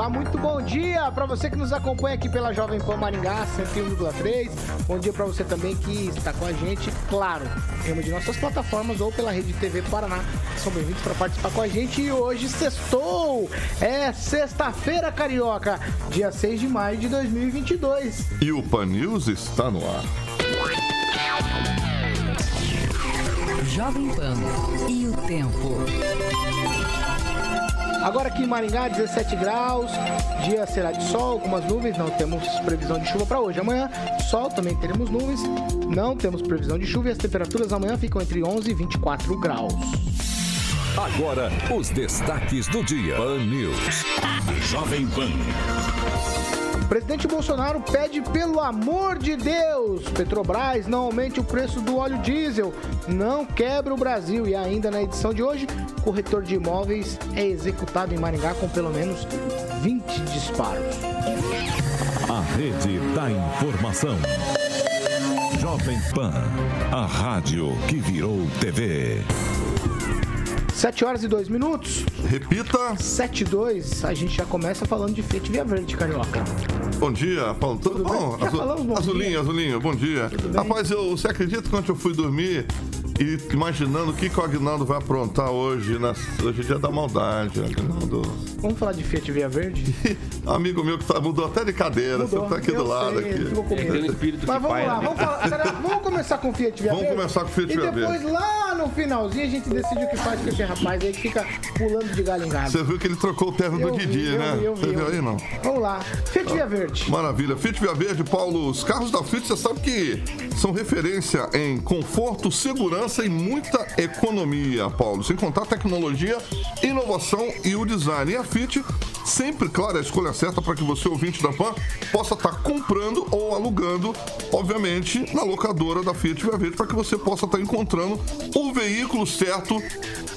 Olá, muito bom dia para você que nos acompanha aqui pela Jovem Pan Maringá 101,3. Bom dia para você também que está com a gente, claro, em uma de nossas plataformas ou pela Rede TV Paraná. São bem-vindos para participar com a gente e hoje sextou. É sexta-feira carioca, dia 6 de maio de 2022. E o Pan News está no ar. Jovem Pan e o tempo. Agora aqui em Maringá, 17 graus, dia será de sol, algumas nuvens, não temos previsão de chuva para hoje. Amanhã, sol, também teremos nuvens, não temos previsão de chuva e as temperaturas amanhã ficam entre 11 e 24 graus. Agora, os destaques do dia. Pan News. Jovem Pan. Presidente Bolsonaro pede pelo amor de Deus, Petrobras não aumente o preço do óleo diesel, não quebra o Brasil. E ainda na edição de hoje, corretor de imóveis é executado em Maringá com pelo menos 20 disparos. A rede da informação. Jovem Pan, a rádio que virou TV. 7 horas e 2 minutos. Repita. 7 e 2, a gente já começa falando de Fiat Via Verde, Carioca. Bom dia, Paulo. Tudo, Tudo bom? Já falamos, bom azulinho, dia. azulinho, bom dia. bem? Rapaz, eu, você acredita que quando eu fui dormir e imaginando o que, que o Agnaldo vai aprontar hoje? Na, hoje é dia da maldade, Agnaldo. Vamos falar de Fiat Via Verde? Amigo meu que tá, mudou até de cadeira, Mudou. você tá aqui Eu do lado sei, aqui. ficou com medo. Um espírito Mas que vamos paira, lá, né? vamos, falar, vamos começar com Fiat Via Vamos Verde? começar com Fiat E Via depois lá no finalzinho a gente decide o que faz com esse rapaz aí que fica pulando de galho em galho. Você viu que ele trocou o terno Eu do vi, Didi, eu né? vi, eu vi, você viu vi. aí, não? Vamos lá. Fiat Via Verde. Maravilha. Fiat Via Verde, Paulo, os carros da Fiat, você sabe que são referência em conforto, segurança e muita economia, Paulo. Sem contar tecnologia, inovação e o design. E a Fiat, sempre, claro, a escolha certa para que você, ouvinte da PAN, possa estar comprando ou alugando, obviamente, na locadora da Fiat Via Verde, para que você possa estar encontrando o veículo certo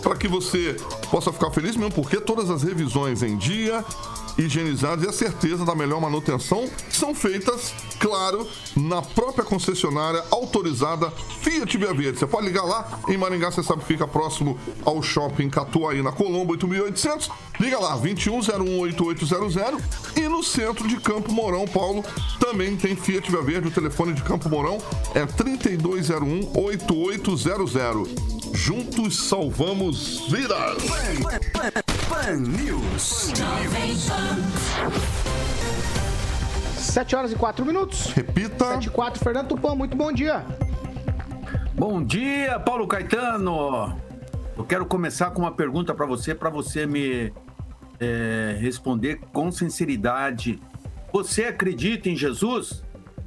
para que você possa ficar feliz mesmo, porque todas as revisões em dia, higienizadas e a certeza da melhor manutenção são feitas, claro, na própria concessionária autorizada Fiat Via Verde. Você pode ligar lá em Maringá, você sabe que fica próximo ao shopping Catuaí, na Colombo 8800. Liga lá, 21018800 e no centro de Campo Mourão, Paulo, também tem Fiat Via Verde. O telefone de Campo Mourão é 32018800. Juntos salvamos vidas. Pan News. 7 horas e 4 minutos. Repita. 7 e 4, Fernando Tupan, muito bom dia. Bom dia, Paulo Caetano. Eu quero começar com uma pergunta para você, para você me é, responder com sinceridade. Você acredita em Jesus?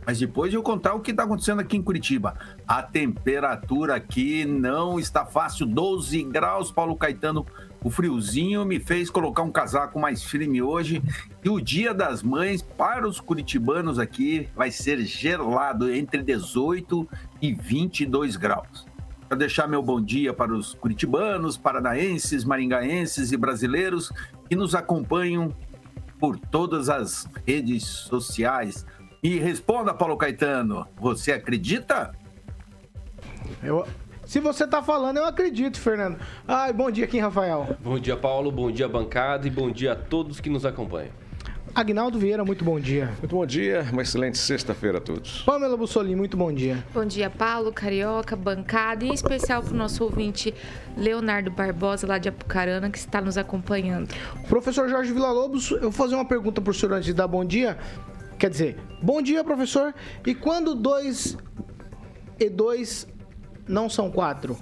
Mas depois de eu contar o que está acontecendo aqui em Curitiba. A temperatura aqui não está fácil, 12 graus, Paulo Caetano. O friozinho me fez colocar um casaco mais firme hoje. E o Dia das Mães, para os curitibanos aqui, vai ser gelado, entre 18 e 22 graus. Para deixar meu bom dia para os curitibanos, paranaenses, maringaenses e brasileiros que nos acompanham por todas as redes sociais. E responda, Paulo Caetano, você acredita? Eu- se você tá falando, eu acredito, Fernando. Ai, bom dia, Kim Rafael. Bom dia, Paulo. Bom dia, bancada. E bom dia a todos que nos acompanham. Agnaldo Vieira, muito bom dia. Muito bom dia, uma excelente sexta-feira a todos. Pamela Bussolini, muito bom dia. Bom dia, Paulo, Carioca, bancada e em especial para o nosso ouvinte Leonardo Barbosa, lá de Apucarana, que está nos acompanhando. Professor Jorge Villa-Lobos, eu vou fazer uma pergunta pro senhor antes de dar bom dia. Quer dizer, bom dia, professor. E quando dois e dois não são quatro?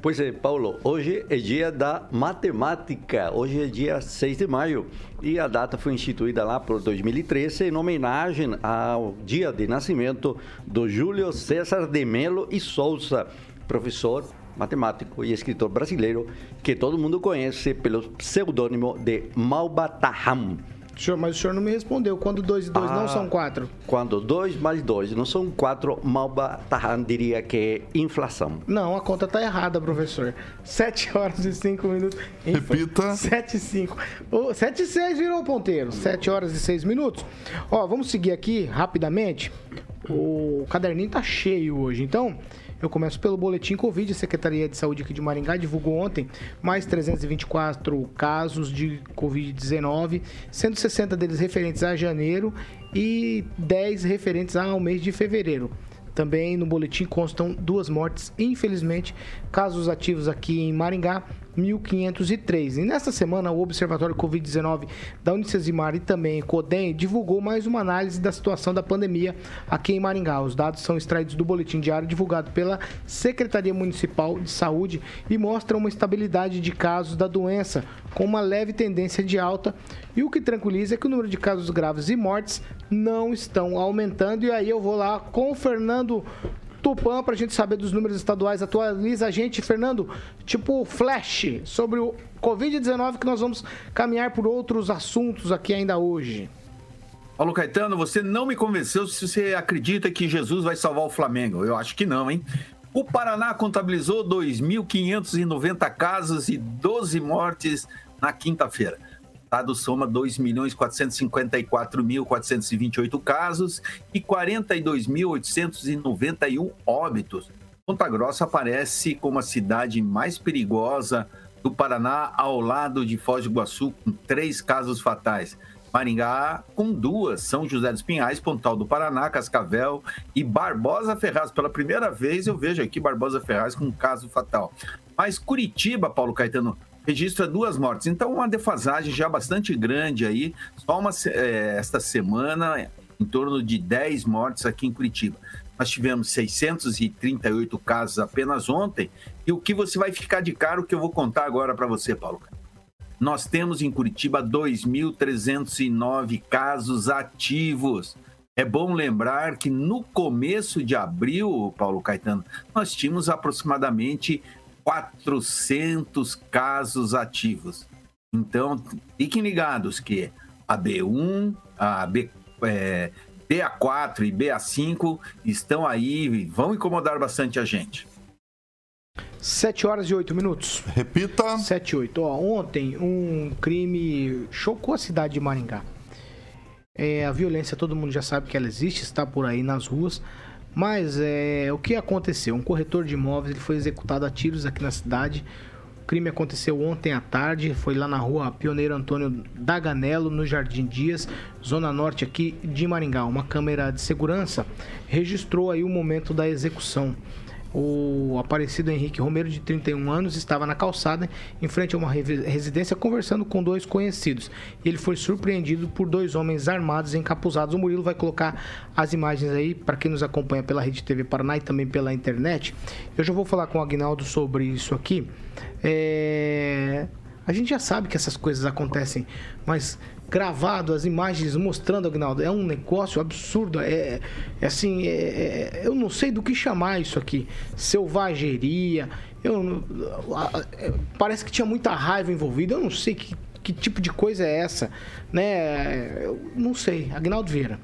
Pois é, Paulo, hoje é dia da matemática, hoje é dia 6 de maio e a data foi instituída lá por 2013 em homenagem ao dia de nascimento do Júlio César de Melo e Souza, professor, matemático e escritor brasileiro que todo mundo conhece pelo pseudônimo de Malbataham. Senhor, mas o senhor não me respondeu. Quando dois e dois Ah. não são quatro? Quando dois mais dois não são quatro, Malba Tahan diria que é inflação. Não, a conta tá errada, professor. 7 horas e 5 minutos. Repita. 7 e 5. Ô, 7 e 6 virou o ponteiro. 7 horas e 6 minutos. Ó, vamos seguir aqui rapidamente. O caderninho tá cheio hoje. Então, eu começo pelo boletim Covid. A Secretaria de Saúde aqui de Maringá divulgou ontem mais 324 casos de Covid-19, 160 deles referentes a janeiro e 10 referentes ao mês de fevereiro. Também no boletim constam duas mortes, infelizmente, casos ativos aqui em Maringá, 1.503. E nesta semana, o Observatório Covid-19 da Unicesumar e também CODEM divulgou mais uma análise da situação da pandemia aqui em Maringá. Os dados são extraídos do boletim diário divulgado pela Secretaria Municipal de Saúde e mostram uma estabilidade de casos da doença, com uma leve tendência de alta. E o que tranquiliza é que o número de casos graves e mortes não estão aumentando. E aí eu vou lá com o Fernando Tupã para a gente saber dos números estaduais. Atualiza a gente, Fernando, tipo flash sobre o Covid-19 que nós vamos caminhar por outros assuntos aqui ainda hoje. Paulo Caetano, você não me convenceu se você acredita que Jesus vai salvar o Flamengo. Eu acho que não, hein? O Paraná contabilizou 2.590 casos e 12 mortes na quinta-feira. Estado soma 2.454.428 casos e 42.891 óbitos. Ponta Grossa aparece como a cidade mais perigosa do Paraná, ao lado de Foz do Iguaçu, com três casos fatais. Maringá com duas, São José dos Pinhais, Pontal do Paraná, Cascavel e Barbosa Ferraz. Pela primeira vez eu vejo aqui Barbosa Ferraz com um caso fatal. Mas Curitiba, Paulo Caetano, registra duas mortes. Então uma defasagem já bastante grande aí. Só uma, eh, esta semana, em torno de 10 mortes aqui em Curitiba. Nós tivemos 638 casos apenas ontem. E o que você vai ficar de cara, o que eu vou contar agora para você, Paulo. Nós temos em Curitiba 2.309 casos ativos. É bom lembrar que no começo de abril, Paulo Caetano, nós tínhamos aproximadamente 400 casos ativos. Então, fiquem ligados que a B1, a B, é, BA4 e BA5 estão aí e vão incomodar bastante a gente. 7 horas e 8 minutos. Repita. 7 e 8. Ó, ontem um crime chocou a cidade de Maringá. É, a violência, todo mundo já sabe que ela existe, está por aí nas ruas. Mas é, o que aconteceu? Um corretor de imóveis ele foi executado a tiros aqui na cidade. O crime aconteceu ontem à tarde, foi lá na rua Pioneiro Antônio Daganello, no Jardim Dias, zona norte aqui de Maringá. Uma câmera de segurança registrou aí o momento da execução. O aparecido Henrique Romero, de 31 anos, estava na calçada em frente a uma re- residência conversando com dois conhecidos. Ele foi surpreendido por dois homens armados encapuzados. O Murilo vai colocar as imagens aí para quem nos acompanha pela Rede TV Paraná e também pela internet. Eu já vou falar com o Agnaldo sobre isso aqui. É, A gente já sabe que essas coisas acontecem, mas gravado, as imagens mostrando, Agnaldo, é um negócio absurdo. É, é assim, é- é- eu não sei do que chamar isso aqui. Selvageria. Eu, é, parece que tinha muita raiva envolvida. Eu não sei que, que tipo de coisa é essa, né? Eu não sei. Agnaldo Vieira.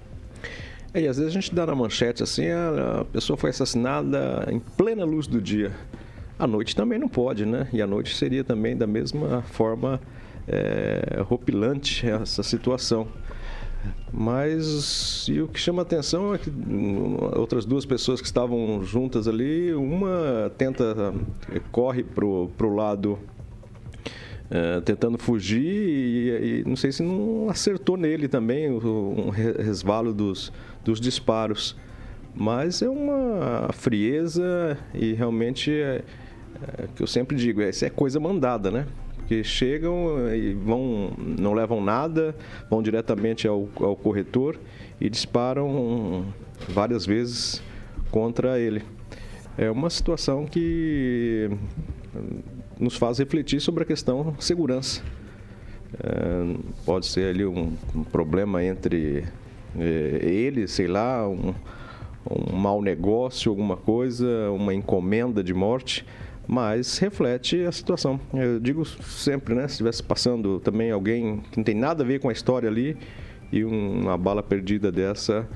É, e às vezes a gente dá na manchete assim, a pessoa foi assassinada em plena luz do dia. À noite também não pode, né? E à noite seria também da mesma forma é, ropilante essa situação. Mas e o que chama atenção é que hum, outras duas pessoas que estavam juntas ali, uma tenta, eh, corre pro, pro lado é, tentando fugir e, e não sei se não acertou nele também o- um re- resvalo dos, dos disparos. Mas é uma frieza e realmente é, é que eu sempre digo, é, isso é coisa mandada, né? Porque chegam e vão, não levam nada, vão diretamente ao, ao corretor e disparam várias vezes contra ele. É uma situação que nos faz refletir sobre a questão segurança. É, pode ser ali um, um problema entre é, ele, sei lá, um, um mau negócio, alguma coisa, uma encomenda de morte, mas reflete a situação. Eu digo sempre, né, se estivesse passando também alguém que não tem nada a ver com a história ali e uma bala perdida dessa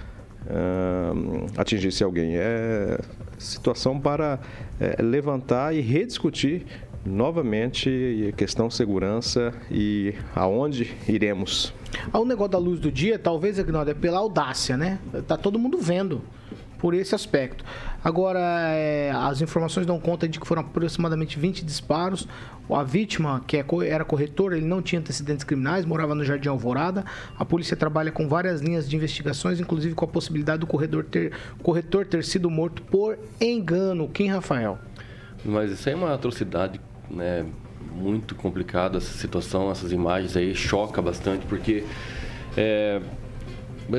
uh, atingisse alguém. É situação para é, levantar e rediscutir novamente a questão segurança e aonde iremos. O negócio da luz do dia, talvez, Agnaldo, é pela audácia, né? Tá todo mundo vendo por esse aspecto. Agora, é, as informações dão conta de que foram aproximadamente 20 disparos. A vítima, que é era corretor, ele não tinha antecedentes criminais, morava no Jardim Alvorada. A polícia trabalha com várias linhas de investigações, inclusive com a possibilidade do corredor ter, corretor ter sido morto por engano. Quem, Rafael? Mas isso é uma atrocidade, né? Muito complicada essa situação, essas imagens aí, choca bastante, porque é,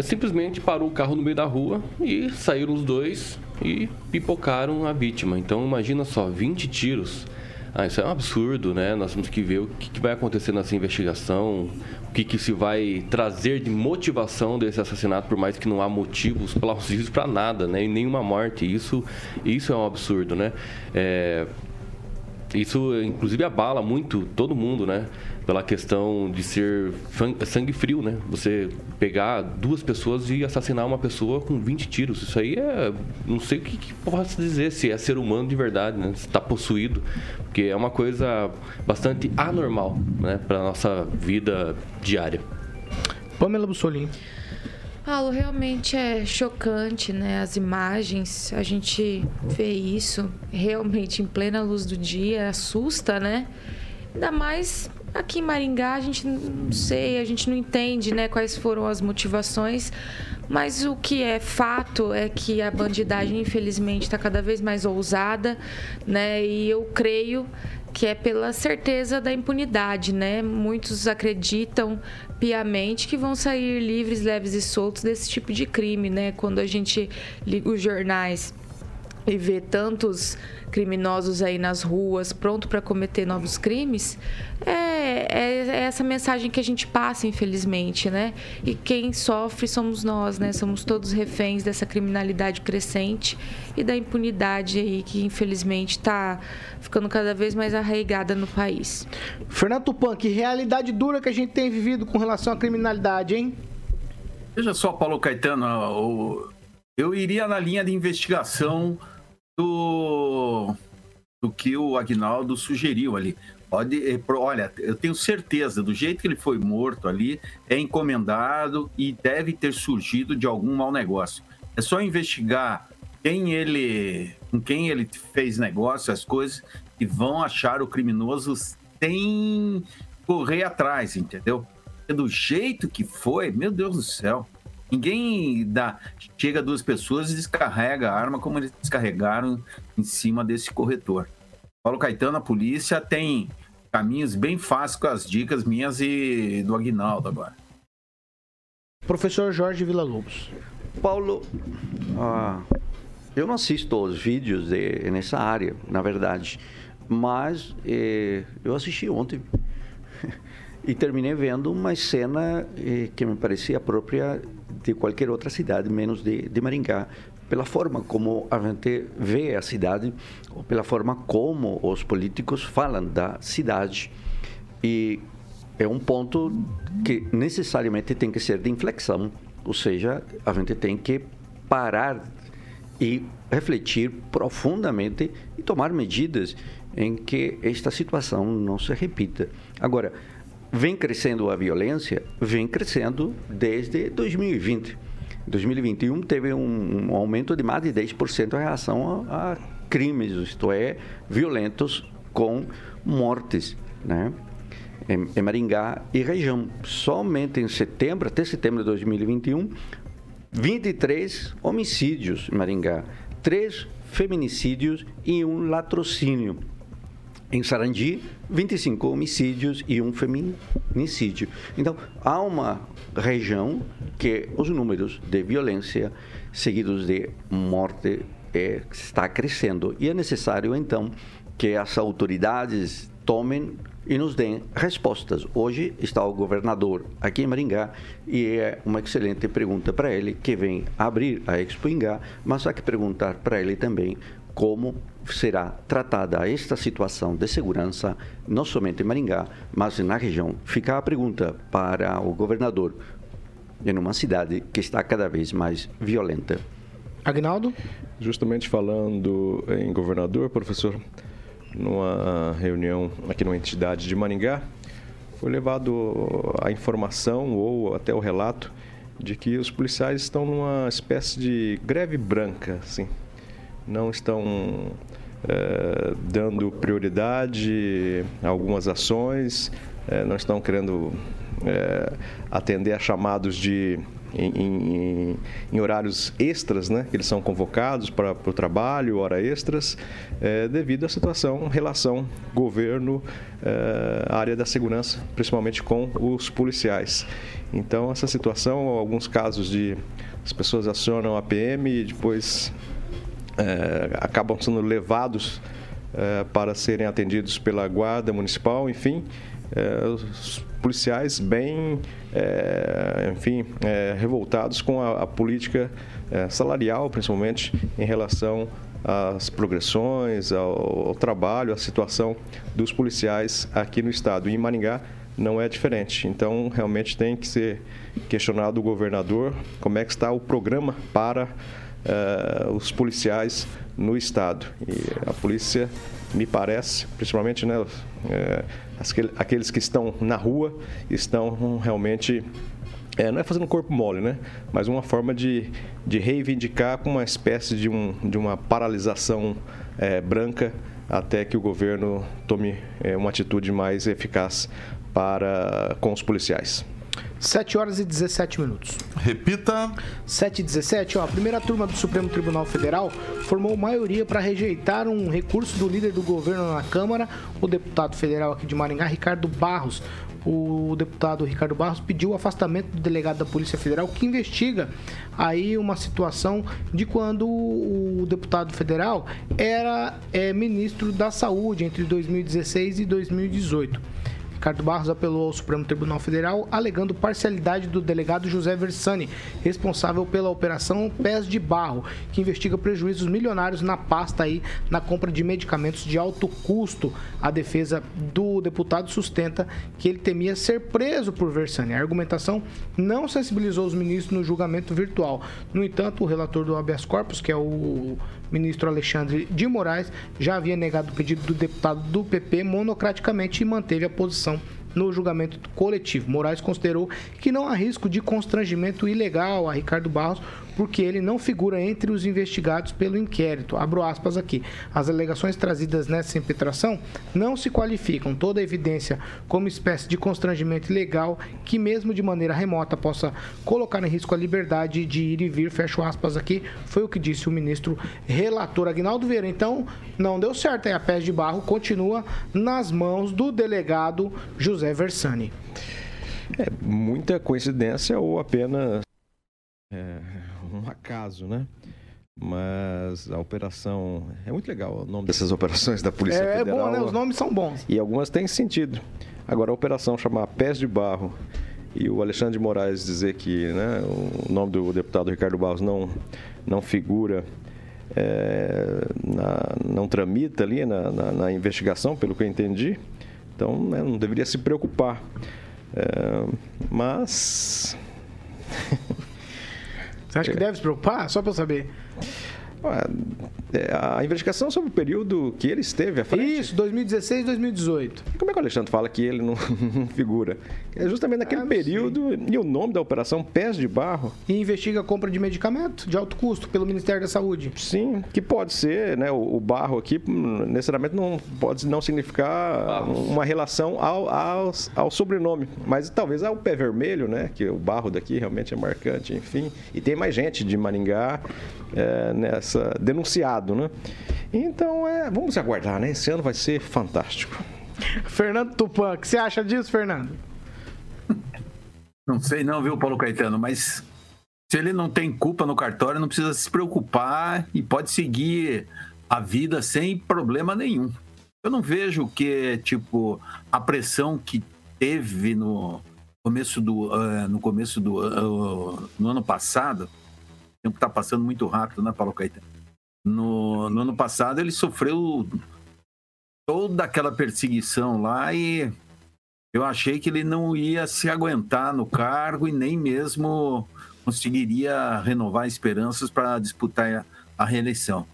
simplesmente parou o carro no meio da rua e saíram os dois e pipocaram a vítima. Então imagina só, 20 tiros. Ah, isso é um absurdo, né? Nós temos que ver o que, que vai acontecer nessa investigação, o que, que se vai trazer de motivação desse assassinato, por mais que não há motivos plausíveis para nada, né? E nenhuma morte. Isso, isso é um absurdo, né? É, isso, inclusive, abala muito todo mundo, né? Pela questão de ser sangue frio, né? Você pegar duas pessoas e assassinar uma pessoa com 20 tiros. Isso aí é. Não sei o que, que posso dizer, se é ser humano de verdade, né? Se está possuído. Porque é uma coisa bastante anormal, né? Para nossa vida diária. Pamela Bussolini. Paulo, realmente é chocante, né? As imagens, a gente vê isso realmente em plena luz do dia, assusta, né? Ainda mais aqui em Maringá, a gente não sei, a gente não entende, né, quais foram as motivações, mas o que é fato é que a bandidagem, infelizmente, está cada vez mais ousada, né? E eu creio que é pela certeza da impunidade, né? Muitos acreditam piamente que vão sair livres, leves e soltos desse tipo de crime, né? Quando a gente liga os jornais e vê tantos criminosos aí nas ruas, pronto para cometer novos crimes, é, é, é, essa mensagem que a gente passa, infelizmente, né? E quem sofre somos nós, né? Somos todos reféns dessa criminalidade crescente e da impunidade aí que, infelizmente, está ficando cada vez mais arraigada no país. Fernando Tupan, que realidade dura que a gente tem vivido com relação à criminalidade, hein? Veja só, Paulo Caetano, eu iria na linha de investigação do, do que o Agnaldo sugeriu ali. Pode, eh, olha, eu tenho certeza, do jeito que ele foi morto ali, é encomendado e deve ter surgido de algum mau negócio. É só investigar quem ele, com quem ele fez negócio, as coisas, e vão achar o criminoso sem correr atrás, entendeu? Do jeito que foi, meu Deus do céu. Ninguém dá, chega duas pessoas e descarrega a arma como eles descarregaram em cima desse corretor. Paulo Caetano, a polícia tem caminhos bem fáceis com as dicas minhas e do Aguinaldo agora. Professor Jorge Villa-Lobos. Paulo, ah, eu não assisto os vídeos de, nessa área, na verdade, mas eh, eu assisti ontem e terminei vendo uma cena eh, que me parecia própria de qualquer outra cidade, menos de, de Maringá, pela forma como a gente vê a cidade, ou pela forma como os políticos falam da cidade. E é um ponto que necessariamente tem que ser de inflexão, ou seja, a gente tem que parar e refletir profundamente e tomar medidas em que esta situação não se repita. Agora, Vem crescendo a violência? Vem crescendo desde 2020. Em 2021 teve um, um aumento de mais de 10% em relação a, a, crimes, isto é, violentos com mortes, né? Em, em Maringá e região. Somente em setembro, até setembro de 2021, 23 homicídios em Maringá, 3 feminicídios e um latrocínio. Em Sarandi, 25 homicídios e um feminicídio. Então, há uma região que os números de violência seguidos de morte é, está crescendo. E é necessário, então, que as autoridades tomem e nos deem respostas. Hoje está o governador aqui em Maringá e é uma excelente pergunta para ele, que vem abrir a Expo Ingá, mas há que perguntar para ele também como será tratada esta situação de segurança, não somente em Maringá, mas na região. Fica a pergunta para o governador, em uma cidade que está cada vez mais violenta. Agnaldo? Justamente falando em governador, professor, numa reunião aqui numa entidade de Maringá, foi levado a informação ou até o relato de que os policiais estão numa espécie de greve branca, assim. Não estão é, dando prioridade a algumas ações, é, não estão querendo é, atender a chamados de em, em, em, horários extras, né, que eles são convocados para o trabalho, hora extras, é, devido à situação, relação governo, é, área da segurança, principalmente com os policiais. Então, essa situação, alguns casos de as pessoas acionam a PM e depois é, acabam sendo levados é, para serem atendidos pela guarda municipal, enfim, é, os policiais bem, enfim, revoltados com a, a política salarial, principalmente em relação às progressões, ao, ao, trabalho, à situação dos policiais aqui no estado. E em Maringá não é diferente. Então, realmente tem que ser questionado o governador como é que está o programa para uh, os policiais no estado. E a polícia, me parece, principalmente né, uh, aqueles que estão na rua, estão realmente é, não é fazendo corpo mole, né? Mas uma forma de, de reivindicar com uma espécie de, um, de uma paralisação é, branca até que o governo tome é, uma atitude mais eficaz para com os policiais. 7 horas e 17 minutos. Repita. 7 e 17, ó, a primeira turma do Supremo Tribunal Federal formou maioria para rejeitar um recurso do líder do governo na Câmara, o deputado federal aqui de Maringá, Ricardo Barros. O deputado Ricardo Barros pediu o afastamento do delegado da Polícia Federal que investiga aí uma situação de quando o deputado federal era é, ministro da Saúde entre 2016 e 2018. Ricardo Barros apelou ao Supremo Tribunal Federal, alegando parcialidade do delegado José Versani, responsável pela operação Pés de Barro, que investiga prejuízos milionários na pasta aí na compra de medicamentos de alto custo. A defesa do deputado sustenta que ele temia ser preso por Versani. A argumentação não sensibilizou os ministros no julgamento virtual. No entanto, o relator do habeas corpus, que é o ministro Alexandre de Moraes já havia negado o pedido do deputado do PP monocraticamente e manteve a posição no julgamento coletivo. Moraes considerou que não há risco de constrangimento ilegal a Ricardo Barros porque ele não figura entre os investigados pelo inquérito. Abro aspas aqui. As alegações trazidas nessa impetração não se qualificam toda a evidência como espécie de constrangimento ilegal que, mesmo de maneira remota, possa colocar em risco a liberdade de ir e vir. Fecho aspas aqui. Foi o que disse o ministro relator Agnaldo Vieira. Então, não deu certo. Aí a pés de barro continua nas mãos do delegado José Versani. É muita coincidência ou apenas é, um acaso, né? Mas a operação. É muito legal o nome dessas operações da Polícia é, Federal. É bom, né? Os nomes são bons. E algumas têm sentido. Agora, a operação chamar Pés de Barro e o Alexandre de Moraes dizer que né, o nome do deputado Ricardo Barros não, não figura, é, na, não tramita ali na, na, na, investigação, pelo que eu entendi. Então, né, não deveria se preocupar. É, mas. Você acha que deve se preocupar? Só para eu saber. É, a investigação sobre o período que ele esteve à frente. Isso, 2016 2018. Como é que o Alexandre fala que ele não, não figura? É justamente naquele ah, período sei. e o nome da operação Pés de Barro. E investiga a compra de medicamento de alto custo pelo Ministério da Saúde. Sim, que pode ser, né? O, o barro aqui necessariamente não pode não significar Barros. uma relação ao, ao, ao, sobrenome, mas talvez ao pé vermelho, né? Que o barro daqui realmente é marcante, enfim. E tem mais gente de Maringá é, nessa denunciado, né? Então, é, vamos aguardar, né? Esse ano vai ser fantástico. Fernando Tupan, o que você acha disso, Fernando? Não sei não, viu, Paulo Caetano, mas se ele não tem culpa no cartório, não precisa se preocupar e pode seguir a vida sem problema nenhum. Eu não vejo que, tipo, a pressão que teve no começo do, uh, no começo do uh, no ano passado, o tempo está passando muito rápido, né, Paulo Caetano? No, no ano passado ele sofreu toda aquela perseguição lá e eu achei que ele não ia se aguentar no cargo e nem mesmo conseguiria renovar esperanças para disputar a reeleição.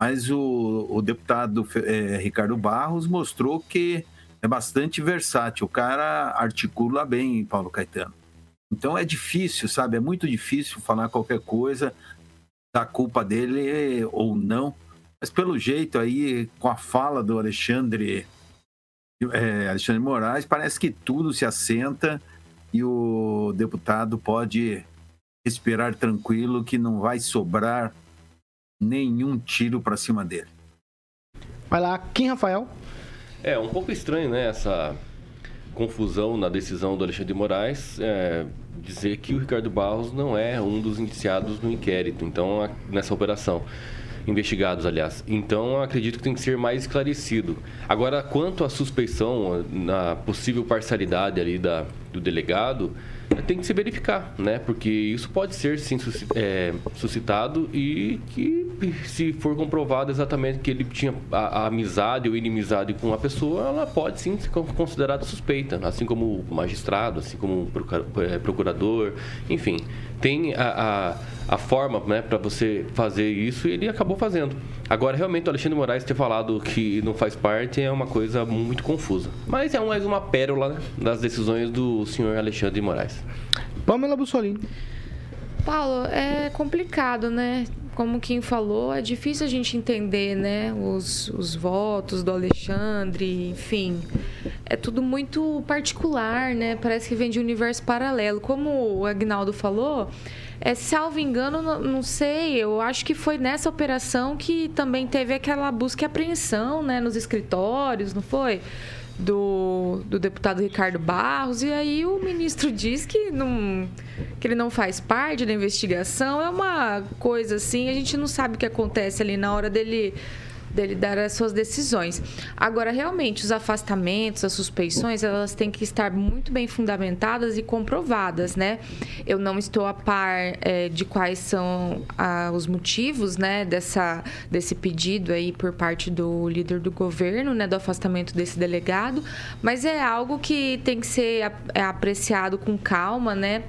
Mas o, o deputado é, Ricardo Barros mostrou que é bastante versátil. O cara articula bem, Paulo Caetano. Então é difícil, sabe? É muito difícil falar qualquer coisa da culpa dele ou não. Mas pelo jeito aí, com a fala do Alexandre, é, Alexandre Moraes, parece que tudo se assenta e o deputado pode respirar tranquilo que não vai sobrar nenhum tiro para cima dele. Vai lá, Kim Rafael. É um pouco estranho, né? Essa confusão na decisão do Alexandre de Moraes é, dizer que o Ricardo Barros não é um dos indiciados no inquérito, então nessa operação investigados, aliás. Então, acredito que tem que ser mais esclarecido. Agora, quanto à suspeição, na possível parcialidade ali da, do delegado, tem que se verificar, né? Porque isso pode ser sim é, suscitado e que se for comprovado exatamente que ele tinha a, a, amizade ou inimizade com a pessoa, ela pode sim ser considerada suspeita, assim como o magistrado, assim como o é, procurador, enfim, tem a, a, a forma, né, para você fazer isso e ele acabou fazendo. Agora, realmente, o Alexandre Moraes ter falado que não faz parte é uma coisa muito confusa. Mas é mais uma pérola das decisões do senhor Alexandre Moraes. Pamela Bussolini. Paulo, é complicado, né? Como quem falou, é difícil a gente entender, né? Os, os votos do Alexandre, enfim. É tudo muito particular, né? Parece que vem de um universo paralelo. Como o Agnaldo falou, é, salvo engano, não, não, sei, eu acho que foi nessa operação que também teve aquela busca e apreensão, né? Nos escritórios, não foi? do, do deputado Ricardo Barros, e aí o ministro diz que, não, que ele não faz parte da investigação. É uma coisa assim, a gente não sabe o que acontece ali na hora dele dele dar as suas decisões. Agora, realmente, os afastamentos, as suspeições, elas têm que estar muito bem fundamentadas e comprovadas, né? Eu não estou a par é, de quais são ah, os motivos, né, dessa, desse pedido aí por parte do líder do governo, né, do afastamento desse delegado, mas é algo que tem que ser é, apreciado com calma, né?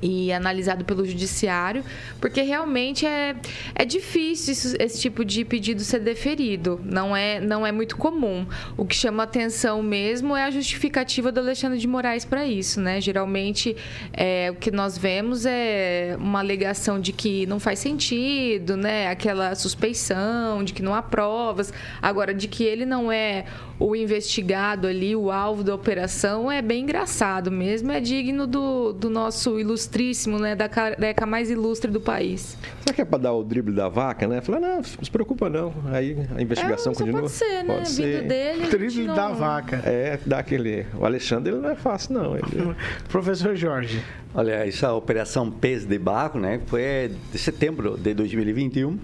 E analisado pelo judiciário, porque realmente é, é difícil isso, esse tipo de pedido ser deferido. Não é, não é muito comum. O que chama atenção mesmo é a justificativa do Alexandre de Moraes para isso, né? Geralmente é, o que nós vemos é uma alegação de que não faz sentido, né? Aquela suspeição de que não há provas. Agora, de que ele não é o investigado ali, o alvo da operação, é bem engraçado mesmo. É digno do, do nosso ilustre ilustríssimo, né? Da careca mais ilustre do país. Será que é para dar o drible da vaca, né? Falar, não, não se preocupa não. Aí a investigação é, continua. Pode ser, né? Pode ser. dele. Drible não... da vaca. É, dá aquele. O Alexandre ele não é fácil, não. Ele... Professor Jorge. Olha, essa operação Pes de Barro, né, foi de setembro de 2021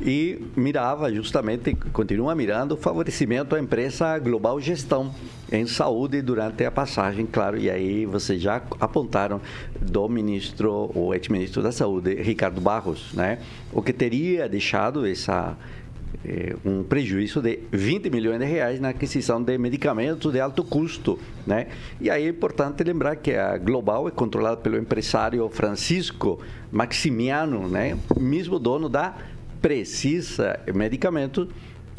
e mirava justamente, continua mirando, o favorecimento à empresa Global Gestão em saúde durante a passagem, claro, e aí vocês já apontaram do ministro, o ex-ministro da Saúde, Ricardo Barros, né, o que teria deixado essa é, um prejuízo de 20 milhões de reais na aquisição de medicamentos de alto custo, né? E aí é importante lembrar que a Global é controlada pelo empresário Francisco Maximiano, né? Mesmo dono da Precisa Medicamentos,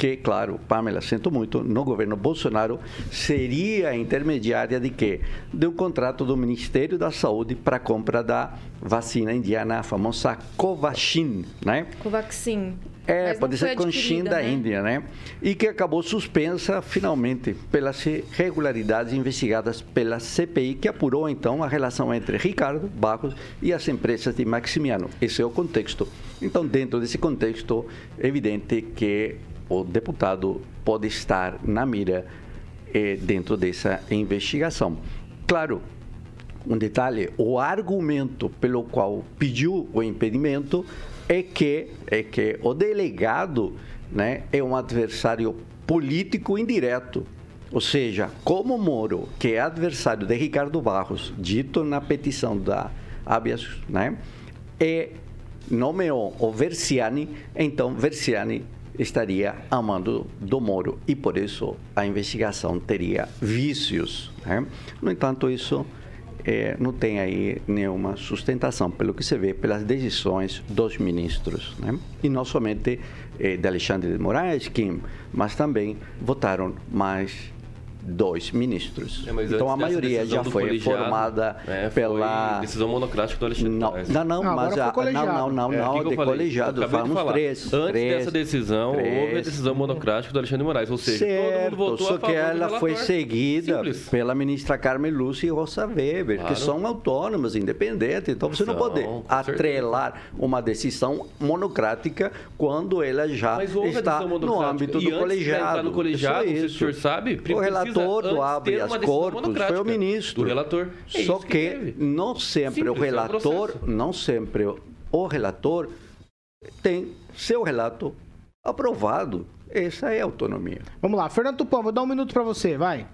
que, claro, Pamela, sinto muito, no governo Bolsonaro seria intermediária de quê? De um contrato do Ministério da Saúde para a compra da vacina indiana, a famosa Covaxin, né? Covaxin. É, pode ser com China da né? Índia, né? E que acabou suspensa finalmente pelas irregularidades investigadas pela CPI, que apurou então a relação entre Ricardo Barros e as empresas de Maximiano. Esse é o contexto. Então, dentro desse contexto, é evidente que o deputado pode estar na mira eh, dentro dessa investigação. Claro, um detalhe: o argumento pelo qual pediu o impedimento é que, é que o delegado né, é um adversário político indireto. Ou seja, como Moro, que é adversário de Ricardo Barros, dito na petição da habeas, né, é nomeou o Versiani, então Versiani estaria amando do Moro e por isso a investigação teria vícios. Né? No entanto, isso é, não tem aí nenhuma sustentação, pelo que se vê pelas decisões dos ministros. Né? E não somente é, de Alexandre de Moraes, Kim, mas também votaram mais dois ministros. É, mas então a maioria já foi formada é, pela foi decisão monocrática do Alexandre de não, Moraes. não, não, Não, mas a, não, não, não, É, não, de colegiado, vamos três. Antes três, dessa decisão, três. houve a decisão monocrática do Alexandre de Moraes, ou seja, todo mundo Certo, votou só a que ela foi seguida Simples. pela ministra Carmen Lúcia e Rosa Weber, Claro. que são autônomas, independentes. Então você não pode atrelar uma decisão monocrática quando ela já está no âmbito e do antes colegiado. no colegiado, sei se o isso. senhor sabe, O relator antes do abre as corpus foi o ministro. do relator. É Só que, teve. não sempre Simples, o é um relator, não sempre o relator tem seu relato aprovado. Essa é a autonomia. Vamos lá, Fernando Tupão, vou dar um minuto pra você, vai.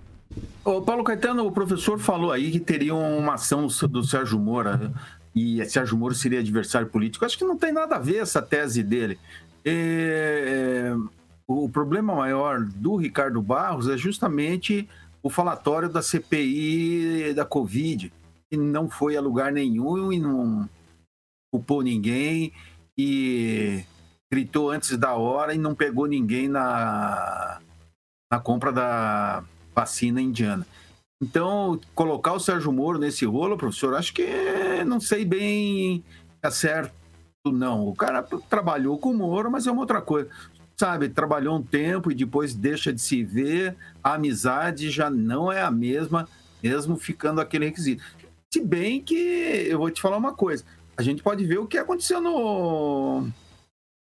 Ô, Paulo Caetano, o professor falou aí que teria uma ação do Sérgio Moro e Sérgio Moro seria adversário político. Acho que não tem nada a ver essa tese dele. É, o problema maior do Ricardo Barros é justamente o falatório da CPI da Covid, que não foi a lugar nenhum e não culpou ninguém e gritou antes da hora e não pegou ninguém na, na compra da vacina indiana. Então, colocar o Sérgio Moro nesse rolo, professor, acho que não sei bem é certo, não. O cara trabalhou com o Moro, mas é uma outra coisa. Sabe, trabalhou um tempo e depois deixa de se ver, a amizade já não é a mesma, mesmo ficando aquele requisito. Se bem que eu vou te falar uma coisa, a gente pode ver o que aconteceu no,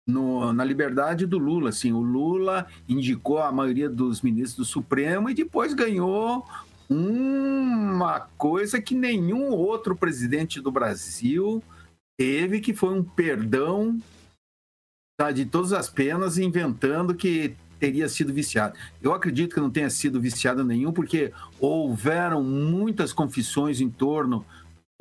no, na liberdade do Lula. Assim, o Lula indicou a maioria dos ministros do Supremo e depois ganhou uma coisa que nenhum outro presidente do Brasil teve, que foi um perdão de todas as penas, inventando que teria sido viciado. Eu acredito que não tenha sido viciado nenhum, porque houveram muitas confissões em torno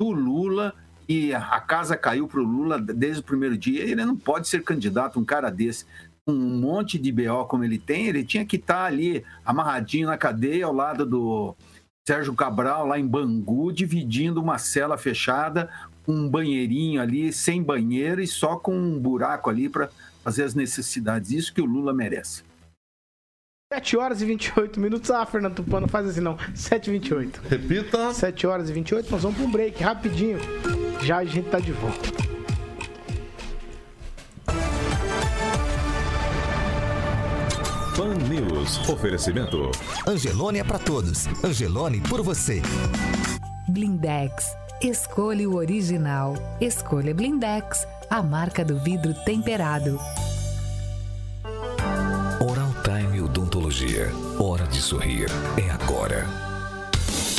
do Lula e a casa caiu para o Lula desde o primeiro dia. Ele não pode ser candidato, um cara desse, com um monte de BO como ele tem, ele tinha que estar ali amarradinho na cadeia ao lado do Sérgio Cabral, lá em Bangu, dividindo uma cela fechada, um banheirinho ali, sem banheiro e só com um buraco ali para fazer as necessidades. Isso que o Lula merece. 7 horas e 28 minutos. Ah, Fernando Tupã, não faz assim não. 7 e 28. Repita. 7 horas e 28, nós vamos para um break rapidinho. Já a gente tá de volta. Pan News. Oferecimento. Angelone é pra todos. Angelone por você. Blindex. Escolha o original. Escolha Blindex, a marca do vidro temperado. Oral Time Odontologia. Hora de sorrir. É agora.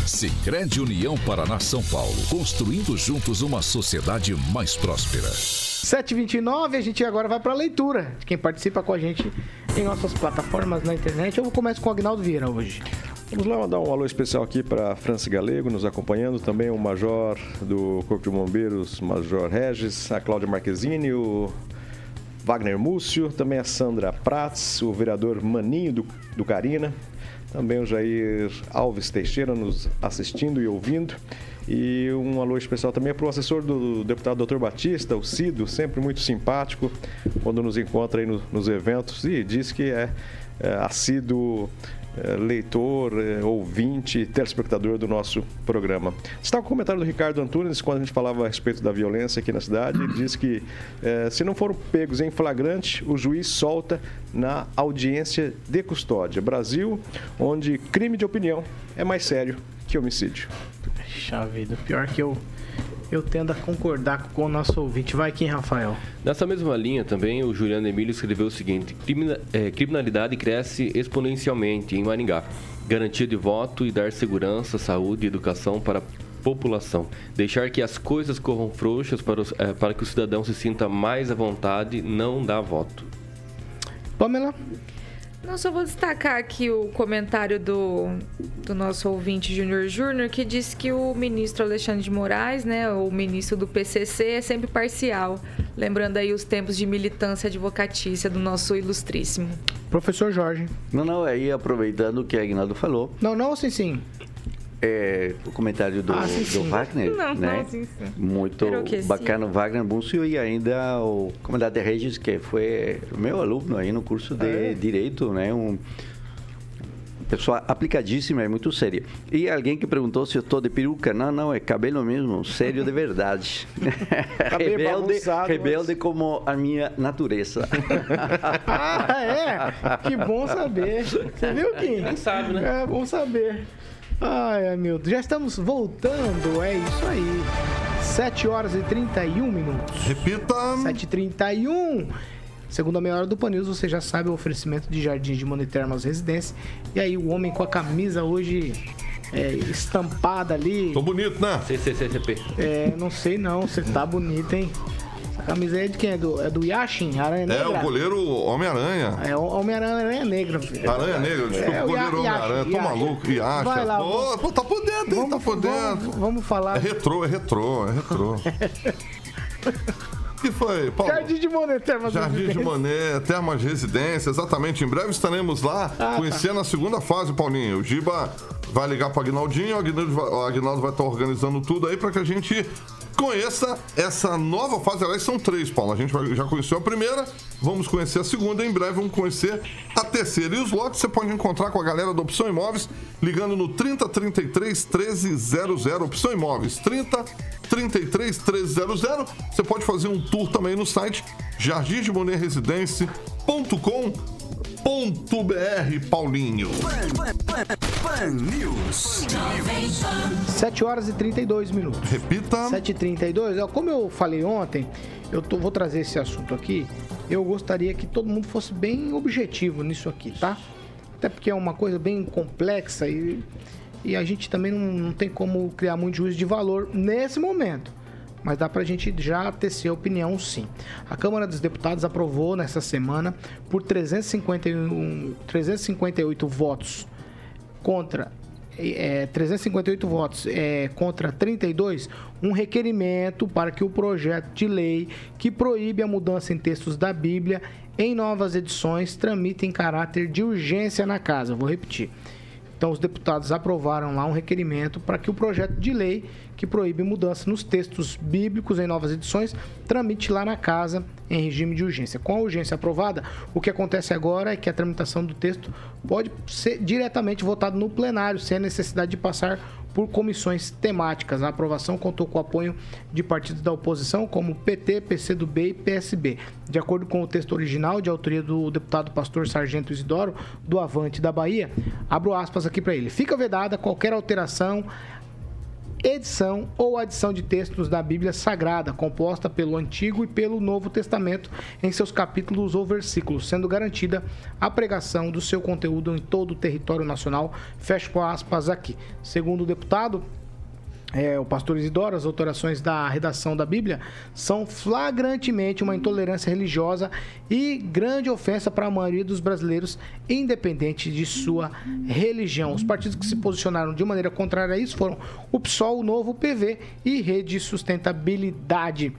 Sicredi União Paraná São Paulo. Construindo juntos uma sociedade mais próspera. 7h29, a gente agora vai para a leitura de quem participa com a gente em nossas plataformas na internet. Eu começo com o Agnaldo Vieira hoje. Vamos lá mandar um alô especial aqui para Franci Galego, nos acompanhando, também o Major do Corpo de Bombeiros, Major Regis, a Cláudia Marquezine, o Wagner Múcio, também a Sandra Prats, o vereador Maninho do, do Carina, também o Jair Alves Teixeira nos assistindo e ouvindo. E um alô especial também para o assessor do deputado Dr. Batista, o Cido, sempre muito simpático, quando nos encontra aí no- nos eventos e diz que é, é assíduo é, leitor, é, ouvinte, telespectador do nosso programa. Está o comentário do Ricardo Antunes, quando a gente falava a respeito da violência aqui na cidade, ele diz que é, se não foram pegos em flagrante, o juiz solta na audiência de custódia. Brasil, onde crime de opinião é mais sério que homicídio. Puxa vida, pior que eu, eu tendo a concordar com o nosso ouvinte. Vai aqui, Rafael. Nessa mesma linha também, o Juliano Emílio escreveu o seguinte: "Crimina- eh, criminalidade cresce exponencialmente em Maringá. Garantia de voto e dar segurança, saúde e educação para a população. Deixar que as coisas corram frouxas para, os- eh, para que o cidadão se sinta mais à vontade não dá voto. Pamela? Não, só vou destacar aqui o comentário do, do nosso ouvinte Júnior Júnior, que disse que o ministro Alexandre de Moraes, né, o ministro do PCC, é sempre parcial. Lembrando aí os tempos de militância advocatícia do nosso ilustríssimo. Professor Jorge. Não, não, aí aproveitando o que a Aguinaldo falou, Não, não, sim, sim. É, o comentário do, Ah, sim, do sim. Wagner, Não, né? não, sim, sim. Muito bacana, o Wagner Múcio e ainda o comandante Regis, que foi meu aluno aí no curso de é? Direito, né? Um pessoa aplicadíssima e muito séria. E alguém que perguntou se eu estou de peruca. Não, não, é cabelo mesmo, sério de verdade. Rebelde, rebelde mas- como a minha natureza. Ah, é? Que bom saber. Você viu, Kim? Quem sabe, né? É bom saber. Ai, meu Deus. Já estamos voltando, é isso aí. 7 horas e 31 minutos. Repita. 7h31. Segunda meia hora do Pan News, você já sabe o oferecimento de Jardins de Monitermas Residência. E aí, o homem com a camisa hoje é, estampada ali. Tô bonito, né? CCCCP. É, não sei não, você tá bonito, hein? Essa camisa é de quem? É do, é do Yashin, Aranha É, Negra? o goleiro Homem-Aranha. É, Homem-Aranha Negra. filho. Aranha Negra, desculpa, É, o goleiro Homem-Aranha. Tô Yashin, maluco. Acha. Vai lá, Pô, vamos- pô, tá por dentro, hein? Tá por dentro. Vamos, vamos falar. É retrô, é retrô, é retrô. O que foi, Paulo? Jardim de Monitermas Jardim de Residência. Monet, Termas Residência, exatamente. Em breve estaremos lá Ah, conhecendo a segunda fase, Paulinho. O Giba vai ligar para Aguinaldinho, o Aguinaldo vai, o Aguinaldo vai estar organizando tudo aí para que a gente conheça essa nova fase. Aliás, são três, Paulo. A gente já conheceu a primeira, vamos conhecer a segunda, em breve vamos conhecer a terceira. E os lotes você pode encontrar com a galera da Opção Imóveis ligando no 3033 1300. Opção Imóveis 30 33 1300. Você pode fazer um tour também no site jardimdemonerresidência.com.br, Paulinho. Pan News. 7 horas e 32 minutos. Repita. 7h32. Ó, Como eu falei ontem, eu tô- vou trazer esse assunto aqui. Eu gostaria que todo mundo fosse bem objetivo nisso aqui, tá? Até porque é uma coisa bem complexa e, e a gente também não, não tem como criar muito juízo de valor nesse momento. Mas dá pra gente já tecer opinião sim. A Câmara dos Deputados aprovou nessa semana por 351, 358 votos contra é, 358 votos é, contra 32, um requerimento para que o projeto de lei que proíbe a mudança em textos da Bíblia em novas edições tramite em caráter de urgência na casa. Vou repetir. Então, os deputados aprovaram lá um requerimento para que o projeto de lei que proíbe mudança nos textos bíblicos em novas edições tramite lá na casa em regime de urgência. Com a urgência aprovada, o que acontece agora é que a tramitação do texto pode ser diretamente votado no plenário, sem a necessidade de passar por comissões temáticas. A aprovação contou com o apoio de partidos da oposição, como PT, PCdoB e PSB. De acordo com o texto original, de autoria do deputado pastor Sargento Isidoro, do Avante da Bahia, abro aspas aqui para ele. Fica vedada qualquer alteração edição ou adição de textos da Bíblia Sagrada, composta pelo Antigo e pelo Novo Testamento em seus capítulos ou versículos, sendo garantida a pregação do seu conteúdo em todo o território nacional. Fecho aspas aqui. Segundo o deputado, é, o pastor Isidoro, as alterações da redação da Bíblia são flagrantemente uma intolerância religiosa e grande ofensa para a maioria dos brasileiros, independente de sua religião. Os partidos que se posicionaram de maneira contrária a isso foram o PSOL, o Novo PV e Rede Sustentabilidade.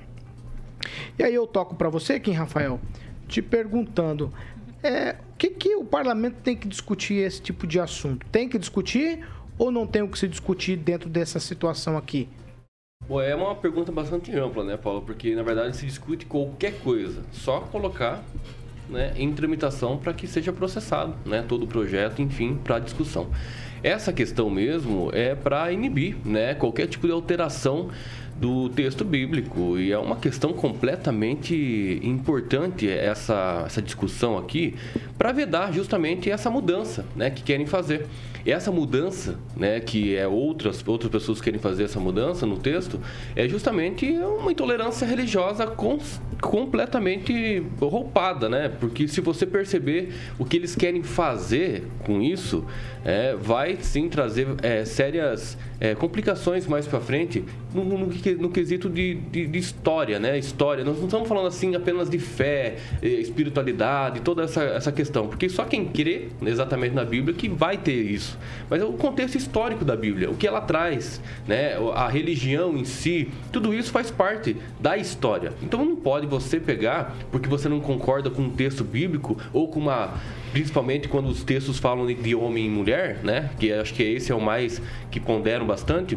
E aí eu toco para você, Kim Rafael, te perguntando, é, o que, que o parlamento tem que discutir esse tipo de assunto? Tem que discutir ou não tem o que se discutir dentro dessa situação aqui? Bom, é uma pergunta bastante ampla, né, Paulo? Porque na verdade se discute qualquer coisa, só colocar né, em tramitação para que seja processado, né, todo o projeto, enfim, para discussão. Essa questão mesmo é para inibir, né, qualquer tipo de alteração do texto bíblico e é uma questão completamente importante essa, essa discussão aqui para vedar justamente essa mudança, né, que querem fazer. E essa mudança, né, que é outras outras pessoas querem fazer essa mudança no texto, é justamente uma intolerância religiosa cons- completamente roupada, né? Porque se você perceber o que eles querem fazer com isso, é, vai sim trazer é, sérias é, complicações mais para frente no, no, no quesito de, de, de, história, né? História. Nós não estamos falando assim apenas de fé, espiritualidade, toda essa, essa questão, porque só quem crê exatamente na Bíblia que vai ter isso. Mas é o contexto histórico da Bíblia, o que ela traz, né? A religião em si, tudo isso faz parte da história. Então não pode você pegar porque você não concorda com um texto bíblico ou com uma principalmente quando os textos falam de homem e mulher, né? Que acho que esse é o mais que ponderam bastante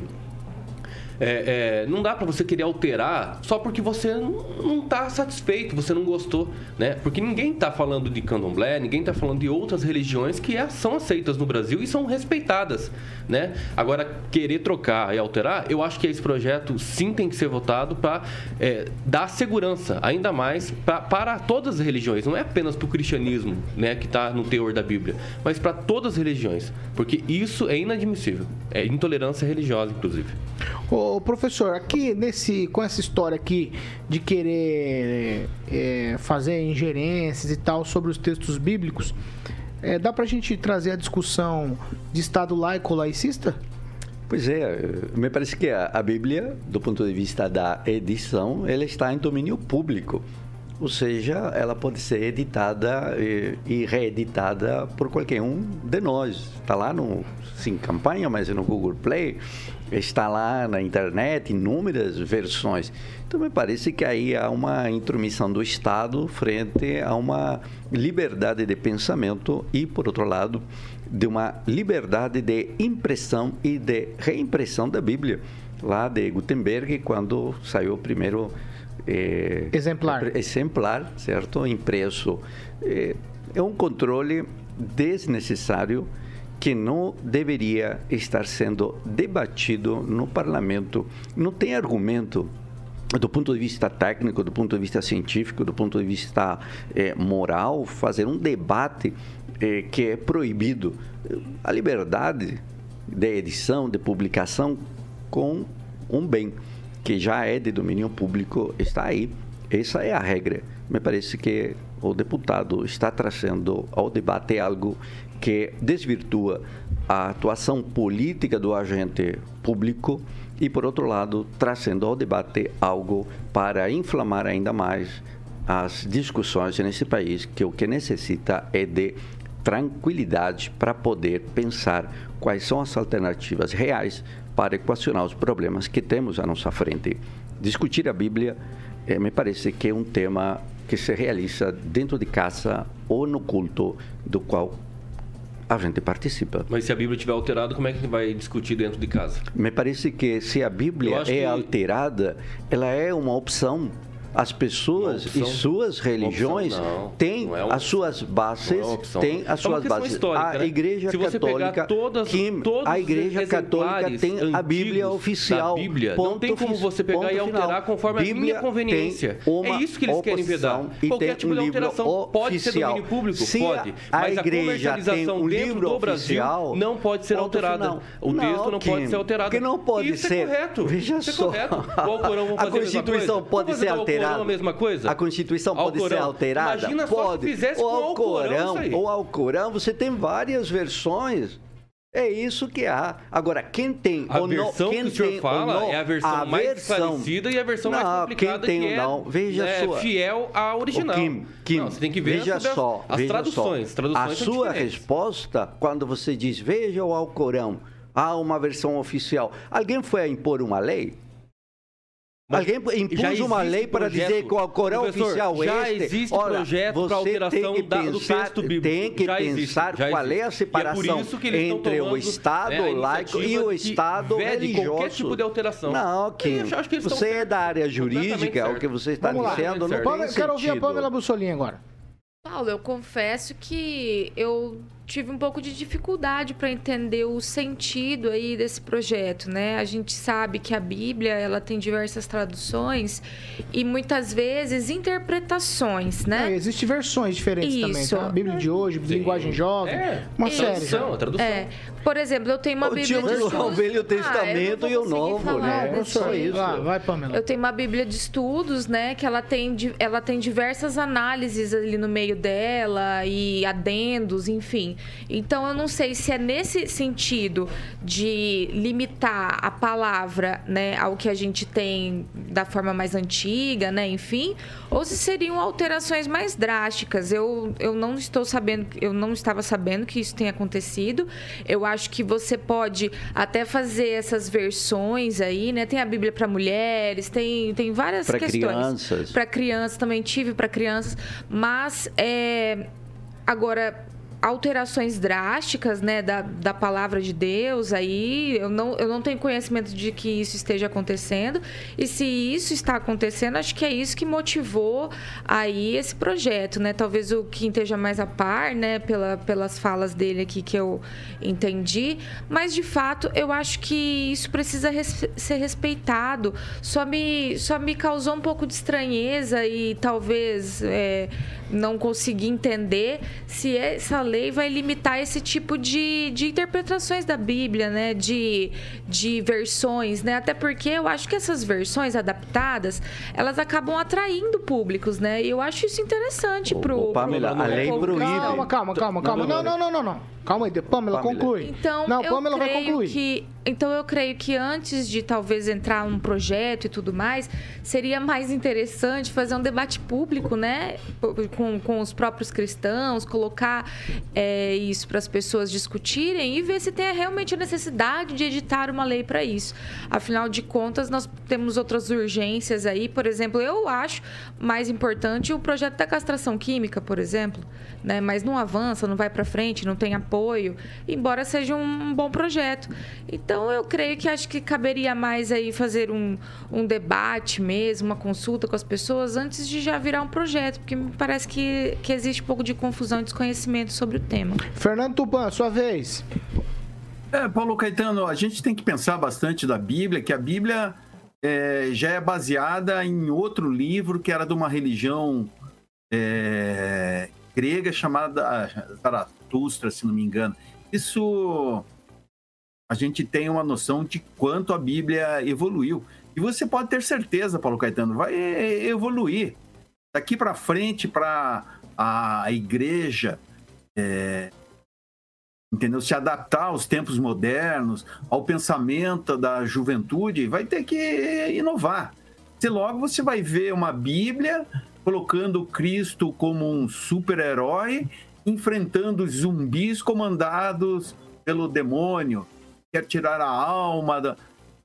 é, é, não dá para você querer alterar só porque você não está satisfeito, você não gostou, né? Porque ninguém está falando de candomblé, ninguém está falando de outras religiões que é, são aceitas no Brasil e são respeitadas, né? Agora, querer trocar e alterar, eu acho que esse projeto sim tem que ser votado para é, dar segurança, ainda mais pra, para todas as religiões, não é apenas para o cristianismo, né, que está no teor da Bíblia, mas para todas as religiões, porque isso é inadmissível, é intolerância religiosa, inclusive. Ô, professor, aqui nesse, com essa história aqui de querer é, fazer ingerências e tal sobre os textos bíblicos, é, dá pra gente trazer a discussão de Estado laico laicista? Pois é, me parece que a, a Bíblia, do ponto de vista da edição, ela está em domínio público. Ou seja, ela pode ser editada e, e reeditada por qualquer um de nós. Está lá no, sim, campanha, mas no Google Play, está lá na internet, inúmeras versões. Então, me parece que aí há uma intromissão do Estado frente a uma liberdade de pensamento e, por outro lado, de uma liberdade de impressão e de reimpressão da Bíblia. Lá de Gutenberg, quando saiu o primeiro é, exemplar. exemplar, certo? Impresso. É, é um controle desnecessário que não deveria estar sendo debatido no parlamento. Não tem argumento do ponto de vista técnico, do ponto de vista científico, do ponto de vista é, moral, fazer um debate é, que é proibido. A liberdade de edição, de publicação com um bem que já é de domínio público está aí. Essa é a regra. Me parece que o deputado está trazendo ao debate algo que desvirtua a atuação política do agente público e, por outro lado, trazendo ao debate algo para inflamar ainda mais as discussões nesse país, que o que necessita é de tranquilidade para poder pensar quais são as alternativas reais para equacionar os problemas que temos à nossa frente. Discutir a Bíblia é, me parece que é um tema que se realiza dentro de casa ou no culto do qual a gente participa. Mas se a Bíblia estiver alterada, como é que vai discutir dentro de casa? Me parece que se a Bíblia é que... alterada, ela é uma opção as pessoas opção, e suas religiões opção, têm é as suas bases, é têm as é suas bases. Histórica, a né? Igreja Católica, todas, Kim, todos a Igreja Católica tem a Bíblia oficial. Bíblia. Não tem como você pegar e alterar final. conforme Bíblia a minha conveniência. é isso que eles querem vedar. Qualquer tipo um de alteração pode ser domínio público, Se pode. Mas a, a comercialização um dentro do Brasil não pode ser alterada. O texto não pode ser alterado. Que não pode ser. Isso é correto. Veja é só. A Constituição pode ser alterada. A mesma coisa? A Constituição pode Alcorão. ser alterada? Imagina pode. só se fizesse o com Alcorão, ou Alcorão, você tem várias versões. É isso que há. Agora, quem tem a ou versão não, quem que o senhor fala não, é a versão a mais versão, esclarecida e a versão não, mais complicada quem tem que é, não, veja é sua, fiel à original. Kim, Kim, não, você tem que ver veja só, as, veja traduções. Só. traduções a sua resposta, quando você diz veja o Alcorão, há uma versão oficial. Alguém foi a impor uma lei? Mas Alguém impôs uma lei para dizer que o Corão oficial já este, existe olha, projeto para alteração tem que pensar, do texto bíblico. Tem que já pensar existe, qual é a separação é entre tomando, o Estado né, laico e o Estado religioso. qualquer tipo de alteração. Não, Kim, você é da área jurídica, o que você está Vamos dizendo lá. não tem Eu quero ouvir a Pamela Bussolini agora. Paulo, eu confesso que eu tive um pouco de dificuldade para entender o sentido aí desse projeto, né? A gente sabe que a Bíblia ela tem diversas traduções e muitas vezes interpretações, né? É, Existem versões diferentes também, Isso. tá? A Bíblia de hoje, linguagem jovem, É. uma Isso. série. Tradução, a tradução. É, por exemplo, eu tenho uma Ou Bíblia de o estudos. Velho Ah, Testamento eu e não o Novo, né? desse Só isso. Vai, vai, Pamela. Eu tenho uma Bíblia de estudos, né? Que ela tem, ela tem diversas análises ali no meio dela e adendos, enfim. Então eu não sei se é nesse sentido de limitar a palavra, né, ao que a gente tem da forma mais antiga, né, enfim, ou se seriam alterações mais drásticas. Eu, eu não estou sabendo, eu não estava sabendo que isso tenha acontecido. Eu acho que você pode até fazer essas versões aí, né? Tem a Bíblia para mulheres, tem, tem várias Pra questões. crianças. Para crianças, também tive para crianças. Mas, é, agora, alterações drásticas, né, da, da palavra de Deus aí, eu não, eu não tenho conhecimento de que isso esteja acontecendo. E se isso está acontecendo, acho que é isso que motivou aí esse projeto, né? Talvez o Kim esteja mais a par, né, pela, pelas falas dele aqui que eu entendi. Mas, de fato, eu acho que isso precisa res- ser respeitado. Só me, só me causou um pouco de estranheza e talvez é, não consegui entender se essa lei vai limitar esse tipo de, de interpretações da Bíblia, né? De, de versões, né? Até porque eu acho que essas versões adaptadas, elas acabam atraindo públicos, né? E eu acho isso interessante Ô, pro... ô, Pamela, pro a lei proíbe. Calma, calma, calma, calma. Não, não, não, não, não. Calma aí, Pamela, Pamela. conclui. Então, não, eu Pamela vai creio concluir. que então eu creio que antes de talvez entrar um projeto e tudo mais, seria mais interessante fazer um debate público, né, com, com os próprios cristãos, colocar é, isso para as pessoas discutirem e ver se tem realmente a necessidade de editar uma lei para isso. Afinal de contas, nós temos outras urgências aí, por exemplo, eu acho mais importante o projeto da castração química, por exemplo, né, mas não avança, não vai para frente, não tem apoio, embora seja um bom projeto. Então eu creio que acho que caberia mais aí fazer um, um debate mesmo, uma consulta com as pessoas antes de já virar um projeto, porque me parece que, que existe um pouco de confusão e desconhecimento sobre o tema. Fernando Tupan, sua vez. É, Paulo Caetano, a gente tem que pensar bastante da Bíblia, que a Bíblia é, já é baseada em outro livro que era de uma religião é, grega chamada Zaratustra, se não me engano. Isso a gente tem uma noção de quanto a Bíblia evoluiu. E você pode ter certeza, Paulo Caetano, vai evoluir. Daqui para frente, para a igreja, é, entendeu? Se adaptar aos tempos modernos, ao pensamento da juventude, vai ter que inovar. Se logo você vai ver uma Bíblia colocando Cristo como um super-herói, enfrentando zumbis comandados pelo demônio, que quer tirar a alma da-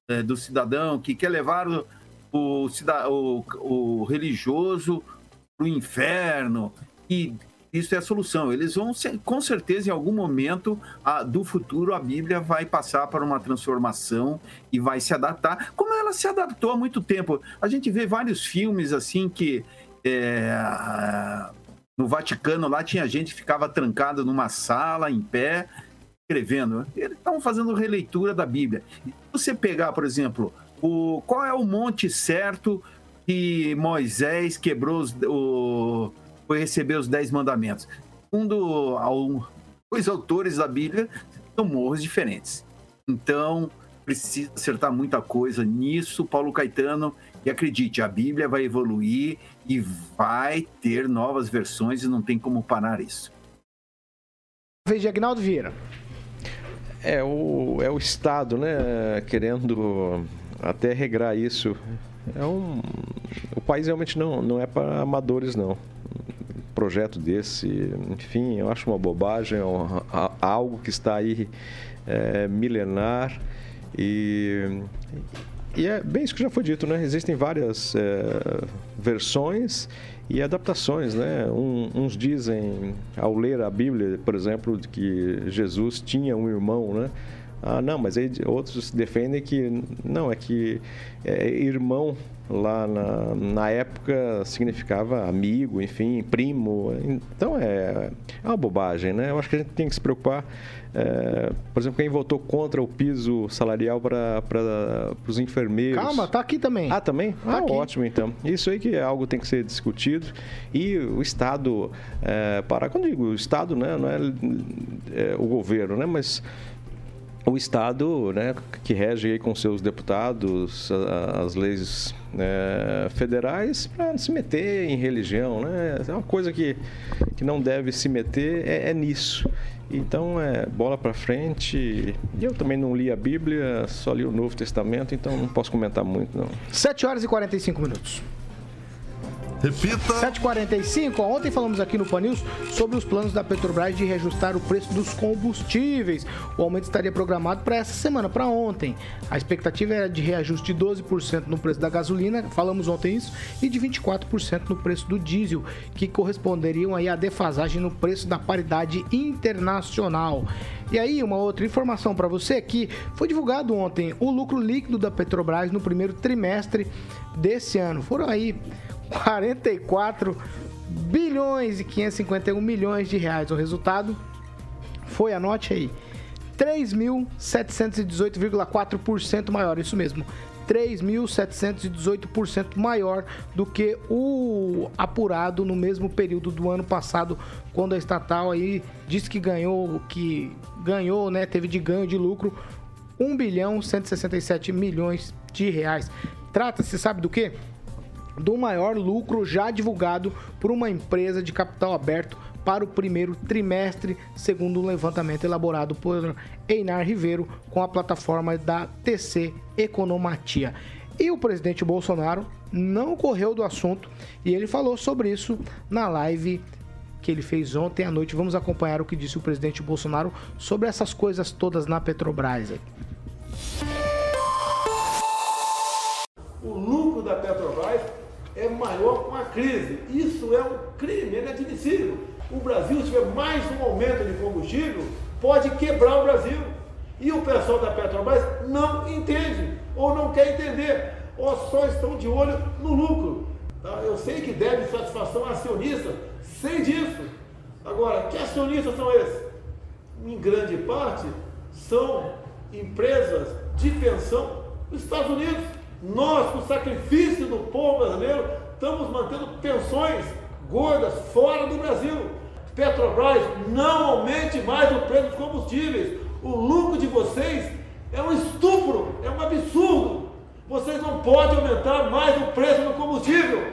eh, do cidadão, que quer levar o, o, o- o religioso para o inferno. E isso é a solução. Eles vão, ser- com certeza, em algum momento a- do futuro, a Bíblia vai passar por uma transformação e vai se adaptar, como ela se adaptou há muito tempo. A gente vê vários filmes assim que. é, no Vaticano lá tinha gente que ficava trancada numa sala, em pé, escrevendo. Eles estavam fazendo releitura da Bíblia. E se você pegar, por exemplo, o, qual é o monte certo que Moisés quebrou os, o, foi receber os dez mandamentos? Segundo ao- os autores da Bíblia, são morros diferentes. Então, precisa acertar muita coisa nisso, Paulo Caetano. E acredite, a Bíblia vai evoluir e vai ter novas versões e não tem como parar isso. Vez de Agnaldo Vieira. É o, é o Estado, né, querendo até regrar isso. É um, o país realmente não, não é para amadores, não. Um projeto desse, enfim, eu acho uma bobagem, é um- a- algo que está aí é, milenar e, e é bem isso que já foi dito, né? Existem várias é, versões e adaptações, né? Um- uns dizem, ao ler a Bíblia, por exemplo, que Jesus tinha um irmão, né? Ah, não, mas aí outros defendem que não, é que é, irmão lá na, na época significava amigo, enfim, primo. Então é, é uma bobagem, né? Eu acho que a gente tem que se preocupar. É, por exemplo, quem votou contra o piso salarial para os enfermeiros. Calma, tá aqui também. Ah, também? Tá ah, aqui. ótimo, então. Isso aí que é algo que tem que ser discutido. E o Estado, é, para, quando digo o Estado, né, não é, é o governo, né, mas o Estado, né, que rege aí com seus deputados as leis né, federais, para se meter em religião, né? É uma coisa que, que não deve se meter é, é nisso. Então, é bola para frente. Eu também não li a Bíblia, só li o Novo Testamento, então não posso comentar muito, não. 7 horas e 45 minutos. Repita. 7h45, ó, ontem falamos aqui no Pan News sobre os planos da Petrobras de reajustar o preço dos combustíveis. O aumento estaria programado para essa semana, para ontem. A expectativa era de reajuste de 12% no preço da gasolina, falamos ontem isso, e de 24% no preço do diesel, que corresponderiam aí à defasagem no preço da paridade internacional. E aí, uma outra informação para você que foi divulgado ontem o lucro líquido da Petrobras no primeiro trimestre desse ano. Foram aí 44 bilhões e 551 milhões de reais. O resultado foi, anote aí, 3.718,4% maior, isso mesmo. 3.718% maior do que o apurado no mesmo período do ano passado, quando a estatal aí disse que ganhou, que ganhou, né, teve de ganho de lucro 1 bilhão 167 milhões de reais. Trata-se, sabe do quê? Do maior lucro já divulgado por uma empresa de capital aberto para o primeiro trimestre, segundo um levantamento elaborado por Einar Ribeiro com a plataforma da TC Economatia. E o presidente Bolsonaro não correu do assunto e ele falou sobre isso na live que ele fez ontem à noite. Vamos acompanhar o que disse o presidente Bolsonaro sobre essas coisas todas na Petrobras. Maior com a crise. Isso é um crime, é inadmissível. O Brasil, se tiver mais um aumento de combustível, pode quebrar o Brasil. E o pessoal da Petrobras não entende, ou não quer entender, ou só estão de olho no lucro. tá? Eu sei que deve satisfação a acionista, sei disso. Agora, que acionistas são esses? Em grande parte, são empresas de pensão dos Estados Unidos. Nós, com o sacrifício do povo brasileiro, estamos mantendo pensões gordas fora do Brasil. Petrobras, não aumente mais o preço dos combustíveis. O lucro de vocês é um estupro, é um absurdo. Vocês não podem aumentar mais o preço do combustível.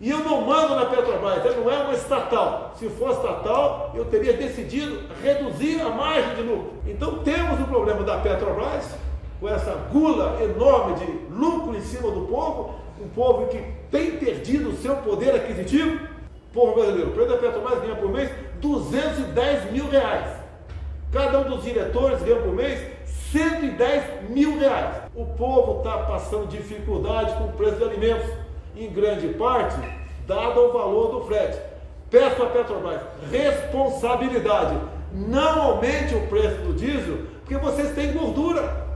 E eu não mando na Petrobras, ela não é uma estatal. Se fosse estatal, eu teria decidido reduzir a margem de lucro. Então temos o problema da Petrobras, com essa gula enorme de lucro em cima do povo, um povo que tem perdido o seu poder aquisitivo. Povo brasileiro, o preço da Petrobras ganha por mês 210 mil reais. Cada um dos diretores ganha por mês 110 mil reais. O povo está passando dificuldade com o preço de alimentos, em grande parte, dado o valor do frete. Peço à Petrobras responsabilidade. Não aumente o preço do diesel, porque vocês têm gordura.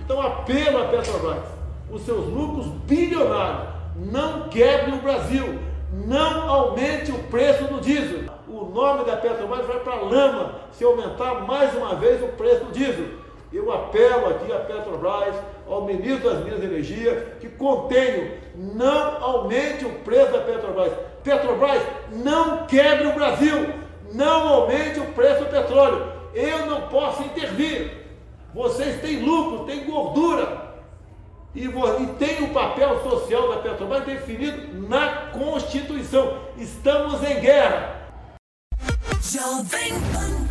Então, apelo à Petrobras, os seus lucros bilionários, não quebrem o Brasil, não aumente o preço do diesel. O nome da Petrobras vai para a lama se aumentar mais uma vez o preço do diesel. Eu apelo aqui à Petrobras, ao ministro das Minas e Energia, que contenho, não aumente o preço da Petrobras. Petrobras, não quebre o Brasil, não aumente o preço do petróleo. Eu não posso intervir. Vocês têm lucro, têm gordura. E, e tem o papel social da Petrobras definido na Constituição. Estamos em guerra. Jovem Pan.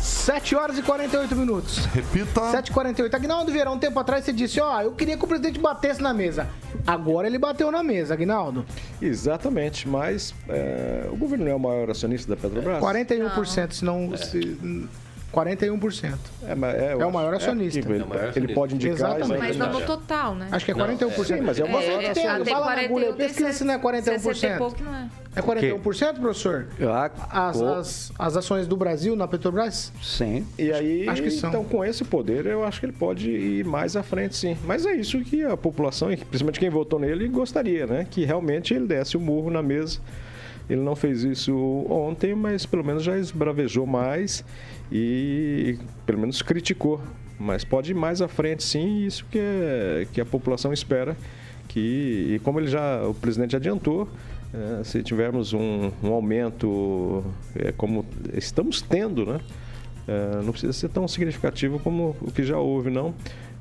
7 horas e 48 minutos. Repita. 7h48. Aguinaldo Vieira, um tempo atrás você disse, ó, eu queria que o presidente batesse na mesa. Agora ele bateu na mesa, Aguinaldo. Exatamente, mas é, o governo não é o maior acionista da Petrobras? 41%, se não... Se, 41%. É, mas é, eu É o maior é, acionista. porque ele, É o maior ele acionista. pode indicar. Exatamente. Mas não no total, né? Acho que é 41%. Sim, mas é uma- Você É, é, tem, ah, tem fala na 41, agulha, tem pesquisa se não é 41%. 60 e pouco, não é? É 41%, professor? As, as, as ações do Brasil na Petrobras? Sim. E aí, Acho que são. então, com esse poder, eu acho que ele pode ir mais à frente, sim. Mas é isso que a população, principalmente quem votou nele, gostaria, né? Que realmente ele desse o murro na mesa. Ele não fez isso ontem, mas pelo menos já esbravejou mais e pelo menos criticou. Mas pode ir mais à frente, sim, isso que, é, que a população espera. Que, e como ele já, o presidente adiantou, eh, se tivermos um, um aumento eh, como estamos tendo, né? Eh, não precisa ser tão significativo como o que já houve, não.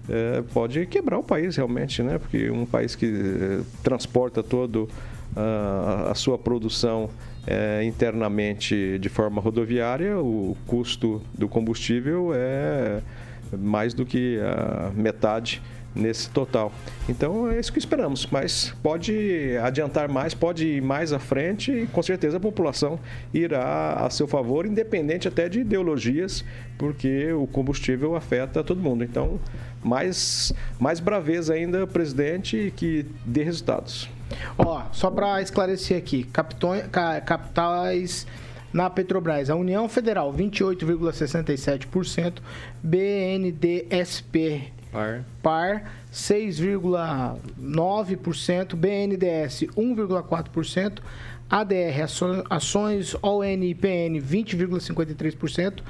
Eh, pode quebrar o país realmente, né? Porque um país que eh, transporta todo a sua produção eh, internamente de forma rodoviária, o custo do combustível é mais do que a metade nesse total. Então é isso que esperamos, mas pode adiantar mais, pode ir mais à frente e com certeza a população irá a seu favor, independente até de ideologias, porque o combustível afeta todo mundo. Então, mais, mais braveza ainda, presidente, que dê resultados. Ó, só para esclarecer aqui, capitões, ca- capitais na Petrobras, a União Federal 28,67%, BNDSP Par. par 6,9%, BNDS 1,4%, ADR ações ONIPN 20,53%,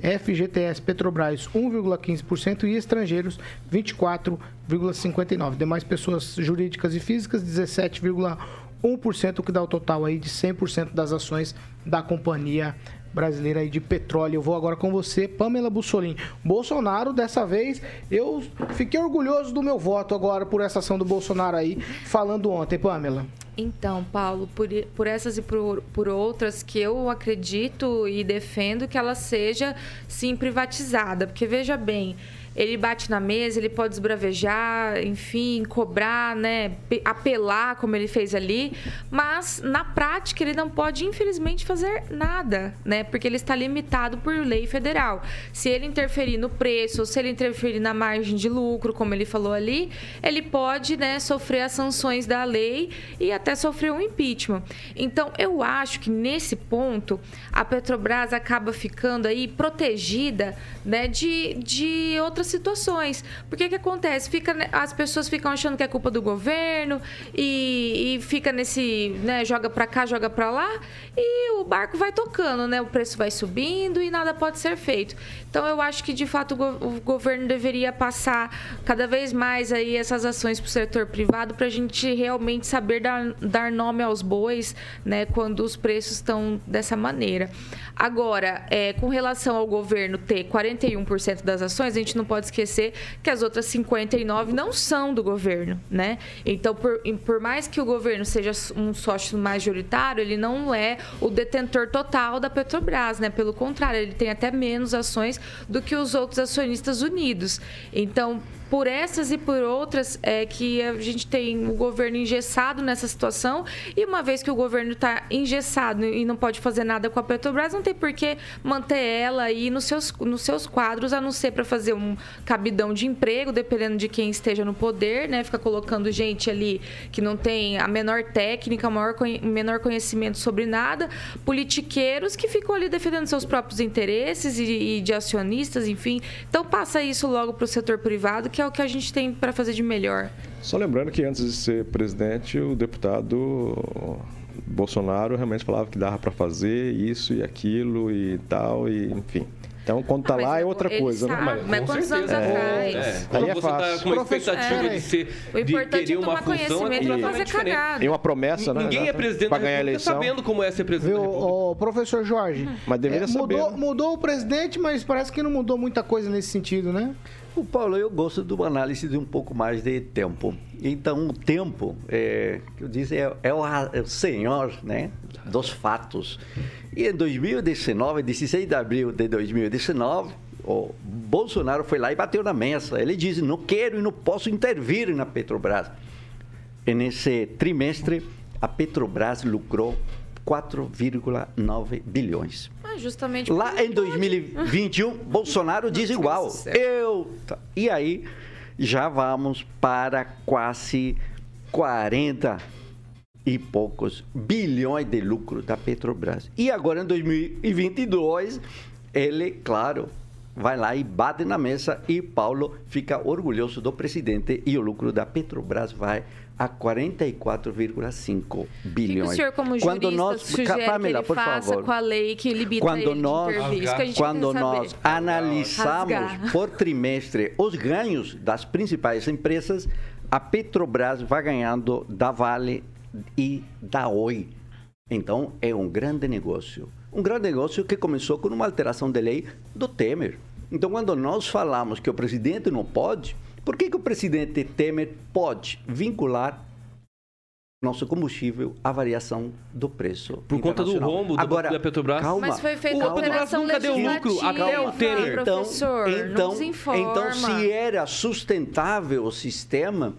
FGTS Petrobras 1,15% e estrangeiros 24,59%. Demais pessoas jurídicas e físicas 17,1%, o que dá o total aí de 100% das ações da companhia brasileira aí de petróleo. Eu vou agora com você, Pamela Bussolini. Bolsonaro, dessa vez, eu fiquei orgulhoso do meu voto agora por essa ação do Bolsonaro aí, falando ontem, Pamela. Então, Paulo, por, por essas e por, por outras que eu acredito e defendo que ela seja sim privatizada, porque veja bem, ele bate na mesa, ele pode esbravejar, enfim, cobrar, né, pe- apelar como ele fez ali, mas na prática ele não pode infelizmente fazer nada, né, porque ele está limitado por lei federal. Se ele interferir no preço, se ele interferir na margem de lucro, como ele falou ali, ele pode, né, sofrer as sanções da lei e até sofrer um impeachment. Então, eu acho que nesse ponto a Petrobras acaba ficando aí protegida, né, de, de outras situações. Porque o que acontece? Fica, as pessoas ficam achando que é culpa do governo e, e fica nesse, né, joga pra cá, joga pra lá e o barco vai tocando, né? O preço vai subindo e nada pode ser feito. Então eu acho que de fato o, go- o governo deveria passar cada vez mais aí essas ações pro setor privado para a gente realmente saber dar, dar nome aos bois, né? Quando os preços estão dessa maneira. Agora, é, com relação ao governo ter 41% das ações, a gente não pode esquecer que as outras 59 não são do governo, né? Então, por, por mais que o governo seja um sócio majoritário, ele não é o detentor total da Petrobras, né? Pelo contrário, ele tem até menos ações do que os outros acionistas unidos. Então, por essas e por outras é que a gente tem o governo engessado nessa situação e uma vez que o governo está engessado e não pode fazer nada com a Petrobras, não tem por que manter ela aí nos seus, nos seus quadros, a não ser para fazer um cabidão de emprego, dependendo de quem esteja no poder, né? Fica colocando gente ali que não tem a menor técnica, o maior, menor conhecimento sobre nada, politiqueiros que ficam ali defendendo seus próprios interesses e, e de acionistas, enfim. Então passa isso logo para o setor privado, que é o que a gente tem para fazer de melhor. Só lembrando que antes de ser presidente, o deputado Bolsonaro realmente falava que dava para fazer isso e aquilo e tal, e enfim. Então, quando tá Ah, mas lá é eu- outra coisa, sabe, né? mas com quantos anos certeza. atrás? É, Aí quando é você tá fácil. com uma expectativa é. de ser O de querer é uma tomar função é conhecimento pra completamente fazer cagada. E uma promessa, né? Ninguém é presidente Pra da ganhar a eleição. sabendo como é ser presidente Viu, ô, professor Jorge? Mas deveria é, mudou, saber, né? mudou o presidente, mas parece que não mudou muita coisa nesse sentido, né? O Paulo, eu gosto de uma análise de um pouco mais de tempo. Então, o tempo, é, que eu disse, é, é o, é o senhor né, dos fatos. E em 2019, 16 de abril de 2019, o Bolsonaro foi lá e bateu na mesa. Ele disse, não quero e não posso intervir na Petrobras. E nesse trimestre, a Petrobras lucrou 4,9 bilhões. Justamente Lá em 2021, Bolsonaro diz igual. Eu. tá. E aí, já vamos para quase 40 e poucos bilhões de lucro da Petrobras. E agora, em 2022, ele, claro, vai lá e bate na mesa e Paulo fica orgulhoso do presidente e o lucro da Petrobras vai a 44,5 O que bilhões. o senhor, como Quando jurista, nós, sugere Pamela, que por ele faça favor com a lei que limita quando ele de nós, intervir? Isso que a gente quando nós saber. analisamos Rasgar. por trimestre os ganhos das principais empresas, a Petrobras vai ganhando da Vale e da Oi. Então, é um grande negócio. Um grande negócio que começou com uma alteração de lei do Temer. Então, quando nós falamos que o presidente não pode, por que, que o presidente Temer pode vincular nosso combustível à variação do preço? Por conta do rombo da- Agora, da Petrobras. Calma, Mas foi feita O- a alteração nunca deu lucro até o Temer. então, professor. então, desinforma. então, se era sustentável o sistema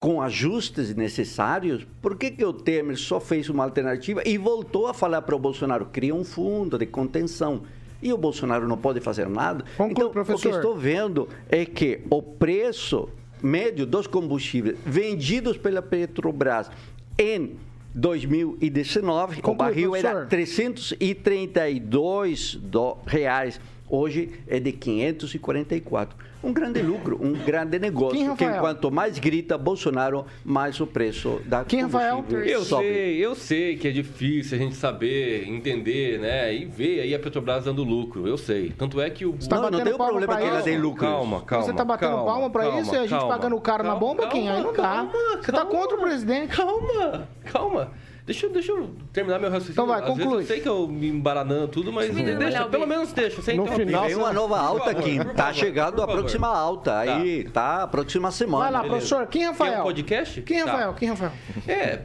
com ajustes necessários, por que, que o Temer só fez uma alternativa e voltou a falar para o Bolsonaro, cria um fundo de contenção? E o Bolsonaro não pode fazer nada? Conclua, então, o que professor. estou vendo é que o preço médio dos combustíveis vendidos pela Petrobras em 2019, o Conclui, barril era professor. 332 do- reais. Hoje é de 544. Um grande lucro, um grande negócio. Quem, que Rafael? enquanto mais grita Bolsonaro, mais o preço da Quem, Rafael? Eu sobe. sei, eu sei que é difícil a gente saber, entender, né? E ver aí a Petrobras dando lucro, eu sei. Tanto é que o. tá Não, não tem problema que ela dê lucro. Calma, calma. Você tá batendo calma, palma pra calma, isso e a gente calma, pagando o cara na calma, bomba, quem? Aí não dá. calma, Você tá calma. contra o presidente. Calma, calma. Deixa, eu- deixa eu terminar meu raciocínio. Então vai, Às conclui. eu sei que eu me embaranando tudo, mas olha deixa, pelo menos deixa. Sem No interromper. final, Vem uma nova alta favor, aqui. Tá chegando a próxima alta. Aí tá a próxima semana. Vai lá, beleza. professor. Quem, Rafael? Quer um podcast? Quem, Tá. Rafael? Quem, Rafael? É.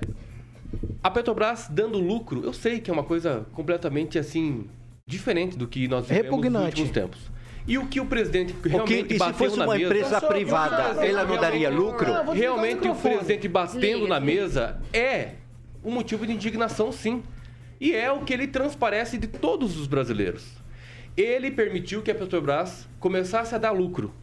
A Petrobras dando lucro, eu sei que é uma coisa completamente assim diferente do que nós vivemos nos Repugnante. últimos tempos. E o que o presidente realmente e se bateu fosse na uma mesa, empresa privada, ela não daria realmente- lucro? Não, o realmente o presidente batendo na mesa é um motivo de indignação, sim. E é o que ele transparece de todos os brasileiros. Ele permitiu que a Petrobras começasse a dar lucro.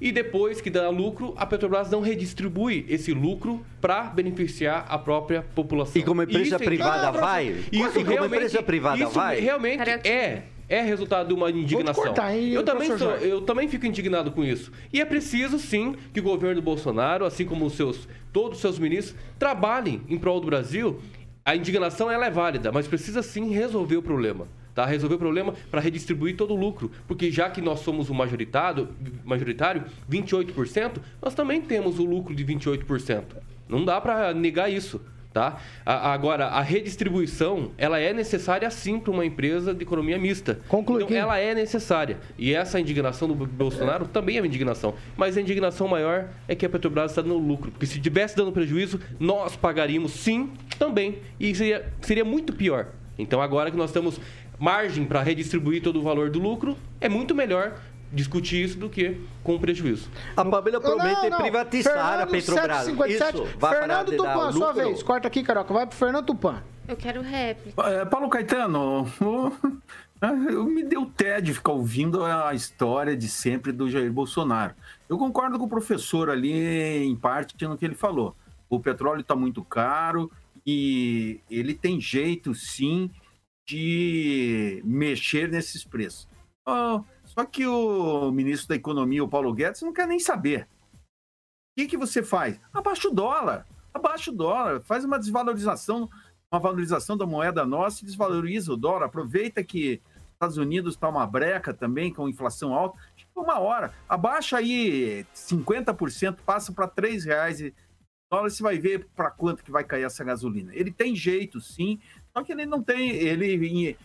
E depois que dá lucro, a Petrobras não redistribui esse lucro para beneficiar a própria população. E como empresa Isso é privada indignação. vai? Isso e como realmente- empresa privada isso vai? realmente é é resultado de uma indignação. cortar, eu também sou, eu também fico indignado com isso. E é preciso sim que o governo Bolsonaro, assim como os seus todos os seus ministros, trabalhem em prol do Brasil. A indignação ela é válida, mas precisa sim resolver o problema. Tá? Resolver o problema para redistribuir todo o lucro. Porque já que nós somos o majoritário, majoritário 28%, nós também temos o lucro de 28%. Não dá para negar isso. Tá? A- agora, a redistribuição, ela é necessária sim para uma empresa de economia mista. Conclui, então, ela é necessária. E essa indignação do Bolsonaro também é uma indignação. Mas a indignação maior é que a Petrobras está dando lucro. Porque se tivesse dando prejuízo, nós pagaríamos sim também. E seria, seria muito pior. Então agora que nós temos margem para redistribuir todo o valor do lucro, é muito melhor discutir isso do que com prejuízo. A Pamela promete Não, não. privatizar a Fernando Petrobras. 757. Isso vai Fernando Tupan, sua lucro? vez. Corta aqui, Caroca. Vai pro Fernando Tupan. Eu quero réplica. É, Paulo Caetano, o- eu me deu tédio ficar ouvindo a história de sempre do Jair Bolsonaro. Eu concordo com o professor ali, em parte, no que ele falou. O petróleo está muito caro e ele tem jeito, sim, de mexer nesses preços. Ah, só que o ministro da Economia, o Paulo Guedes, não quer nem saber. O que, que você faz? Abaixa o dólar. Abaixa o dólar. Faz uma desvalorização uma valorização da moeda nossa e desvaloriza o dólar. Aproveita que os Estados Unidos está uma breca também, com inflação alta. Tipo, uma hora, abaixa aí 50%, passa para R$ reais e dólar, você vai ver para quanto que vai cair essa gasolina. Ele tem jeito, sim, só que ele não tem, ele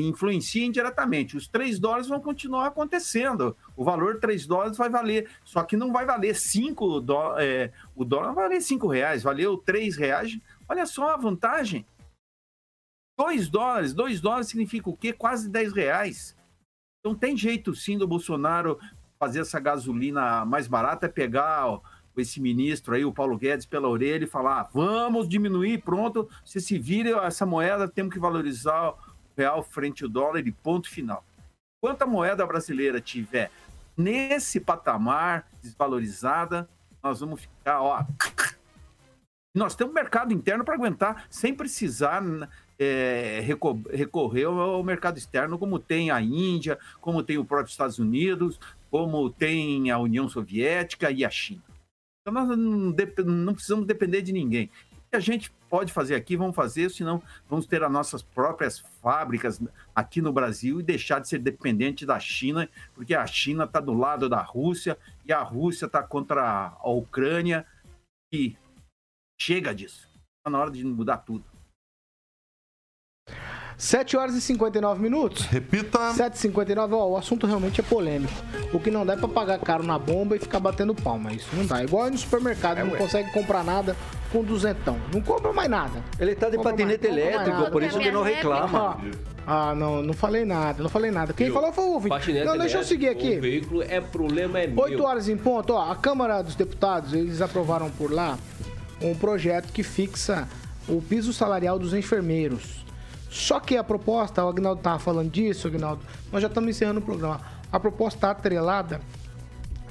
influencia indiretamente. Os 3 dólares vão continuar acontecendo. O valor 3 dólares vai valer, só que não vai valer 5 dólares, o dólar vai valer 5 reais, valeu 3 reais. Olha só a vantagem. 2 dólares, 2 dólares significa o quê? Quase 10 reais. Então tem jeito sim do Bolsonaro fazer essa gasolina mais barata, é pegar ó, esse ministro aí, o Paulo Guedes, pela orelha e falar: ah, vamos diminuir, pronto, se se vira essa moeda, temos que valorizar real frente ao dólar e ponto final. Enquanto a moeda brasileira tiver nesse patamar desvalorizada, nós vamos ficar, ó. Nós temos mercado interno para aguentar sem precisar é, reco- recorrer ao mercado externo, como tem a Índia, como tem o próprio Estados Unidos, como tem a União Soviética e a China. Então nós não, não precisamos depender de ninguém. Que a gente pode fazer aqui, vamos fazer, senão vamos ter as nossas próprias fábricas aqui no Brasil e deixar de ser dependente da China, porque a China está do lado da Rússia e a Rússia está contra a Ucrânia e chega disso. Está na hora de mudar tudo. 7 horas e 59 minutos. Repita. 7h59, ó, o assunto realmente é polêmico. O que não dá é pra pagar caro na bomba e ficar batendo palma. Isso não dá. Igual aí no supermercado, não consegue comprar nada com duzentão. Não compra mais nada. Ele tá de Compra patinete mais- elétrico, por isso que não reclama. Ah, não, não falei nada, não falei nada. Quem falou foi o ouvinte. Patinete Não, deixa eu seguir aqui. O veículo é problema é meu. 8 horas em ponto, ó, a Câmara dos Deputados, eles aprovaram por lá um projeto que fixa o piso salarial dos enfermeiros. Só que a proposta, o Agnaldo tava falando disso, Agnaldo, nós já estamos encerrando o programa. A proposta está atrelada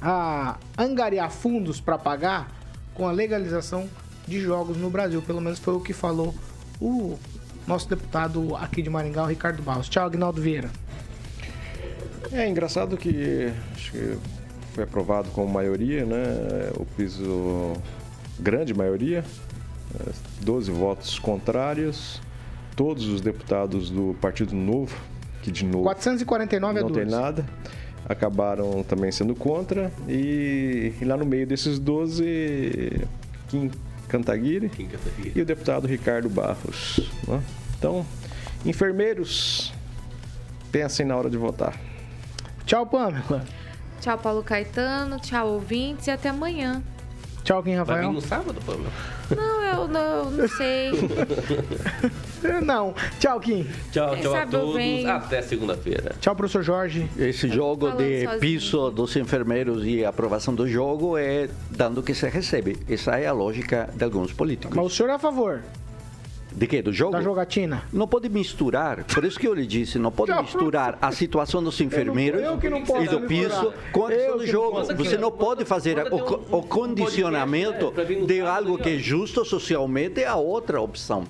a angariar fundos para pagar com a legalização de jogos no Brasil. Pelo menos foi o que falou o nosso deputado aqui de Maringá, o Ricardo Barros. Tchau, Agnaldo Vieira. É engraçado que acho que foi aprovado com maioria, né? O piso, grande maioria, eh, 12 votos contrários, todos os deputados do Partido Novo, que de novo 449 a não tem 12. nada, acabaram também sendo contra. E, e lá no meio desses 12, Kim Cantaguiri e o deputado Ricardo Barros. né? Então, enfermeiros, pensem na hora de votar. Tchau, Pamela. Tchau, Paulo Caetano. Tchau, ouvintes. E até amanhã. Tchau, quem, Vai vir Rafael? no sábado, Pamela? Não, eu não, não sei. Não. Tchau, Kim. Tchau, tchau a todos. Até segunda-feira. Tchau, professor Jorge. Esse jogo de sozinho. piso dos enfermeiros e aprovação do jogo é dando o que se recebe. Essa é a lógica de alguns políticos. Mas o senhor é a favor De quê? Do jogo? da jogatina? Não pode misturar, por isso que eu lhe disse, não pode Já, misturar a situação dos enfermeiros eu que não posso e do piso com a Eu questão do não jogo. posso Você não pode fazer o, o condicionamento né, no de algo aí, que é justo socialmente é a outra opção.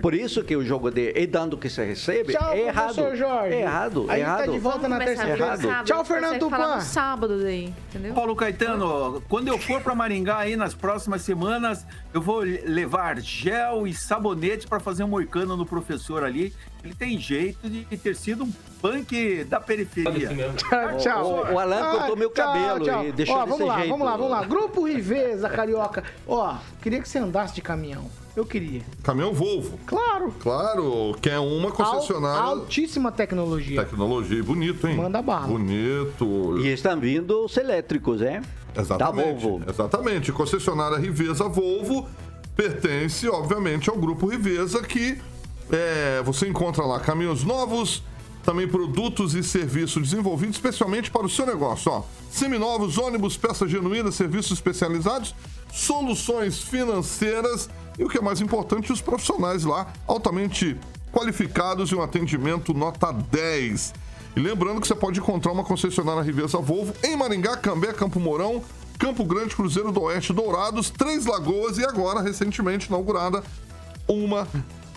Por isso que o jogo de é dando o que se recebe Tchau, é errado. Jorge. É errado, é tá errado. de volta na Vamos começar terça-feira. Tchau, Fernando Tupan. sábado daí, entendeu? Paulo Caetano, quando eu for para Maringá aí nas próximas semanas, eu vou levar gel e sabonete para fazer um moicano no professor ali. Ele tem jeito de ter sido um punk da periferia. Assim. Tchau, tchau. o- o Alan cortou meu cabelo e deixou Ó, desse vamos lá, jeito. vamos lá, vamos lá. Grupo Riveza, Carioca. Ó, queria que você andasse de caminhão. Eu queria. Caminhão Volvo. Claro. Claro, que é uma concessionária. Al- altíssima tecnologia. Tecnologia, bonito, hein? Manda bala. Bonito. E estão vindo os elétricos, é? Da Exatamente. Volvo. Exatamente. Concessionária Riveza Volvo pertence, obviamente, ao grupo Riveza que é, você encontra lá caminhões novos, também produtos e serviços desenvolvidos especialmente para o seu negócio. Ó, seminovos, ônibus, peças genuínas, serviços especializados, soluções financeiras e o que é mais importante, os profissionais lá altamente qualificados e um atendimento nota 10. E lembrando que você pode encontrar uma concessionária Riveza Volvo em Maringá, Cambé, Campo Mourão, Campo Grande, Cruzeiro do Oeste, Dourados, Três Lagoas e agora, recentemente inaugurada, uma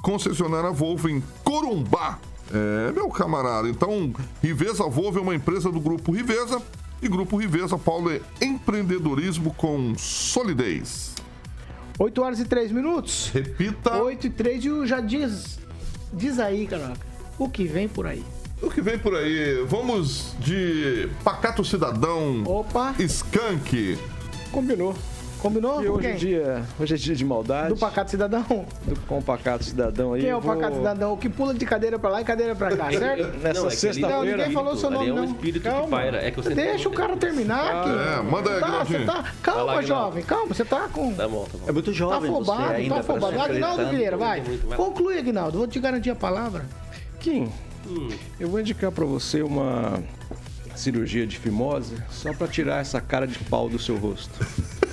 concessionária Volvo em Corumbá. É, meu camarada. Então, Riveza Volvo é uma empresa do Grupo Riveza e Grupo Riveza, Paulo, é empreendedorismo com solidez. 8 horas e 3 minutos. Repita 8 e 3 e o já diz. Diz aí, Carioca. O que vem por aí? o que vem por aí. Vamos de Pacato Cidadão, Opa, Skank. Combinou. Combinou? E Com hoje é quem? dia, hoje é dia de maldade. Do Pacato Cidadão? do com o Pacato Cidadão aí. Quem é o eu vou- Pacato Cidadão? O que pula de cadeira pra lá e cadeira pra cá, certo? Nessa é que sexta-feira- Não, ninguém falou o seu ali nome, é um não. espírito que Calma. paira. É que você Deixa o cara terminar aqui. É, manda aí, tá, você tá... Calma, lá, jovem, calma. Você tá com... Tá bom, tá bom. É muito Tá jovem você afobado, ainda tá afobado. Aguinaldo. Vieira, vai. Conclui, Aguinaldo. Vou te garantir a palavra. Kim, eu vou indicar pra você uma cirurgia de fimose só pra tirar essa cara de pau do seu rosto.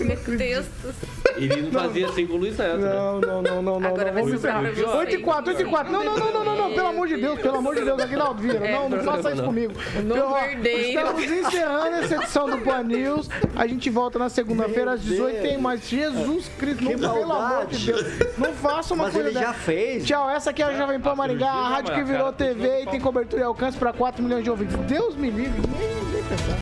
Meu Deus do céu. Ele não fazia assim com o Luiz Neto, né? Não, não, não, não, não. Agora vai não, pra você. 8 e 4, 8 e 4. Não, não, não, não, não, não, pelo amor de Deus, pelo amor de Deus, Aguinaldo Vieira. É, Não, não faça isso comigo. Eu, ó, verdadeiro. Estamos encerrando essa edição do Pan News. A gente volta na segunda-feira às 18 Tem mais. Jesus Cristo, não, pelo amor de. Deus. Não faça uma Mas coisa ele já fez. Tchau, essa aqui é a Jovem Pan Maringá, a rádio que virou TV e tem cobertura e alcance para 4 milhões de ouvintes. Deus me livre, nem, nem pensar.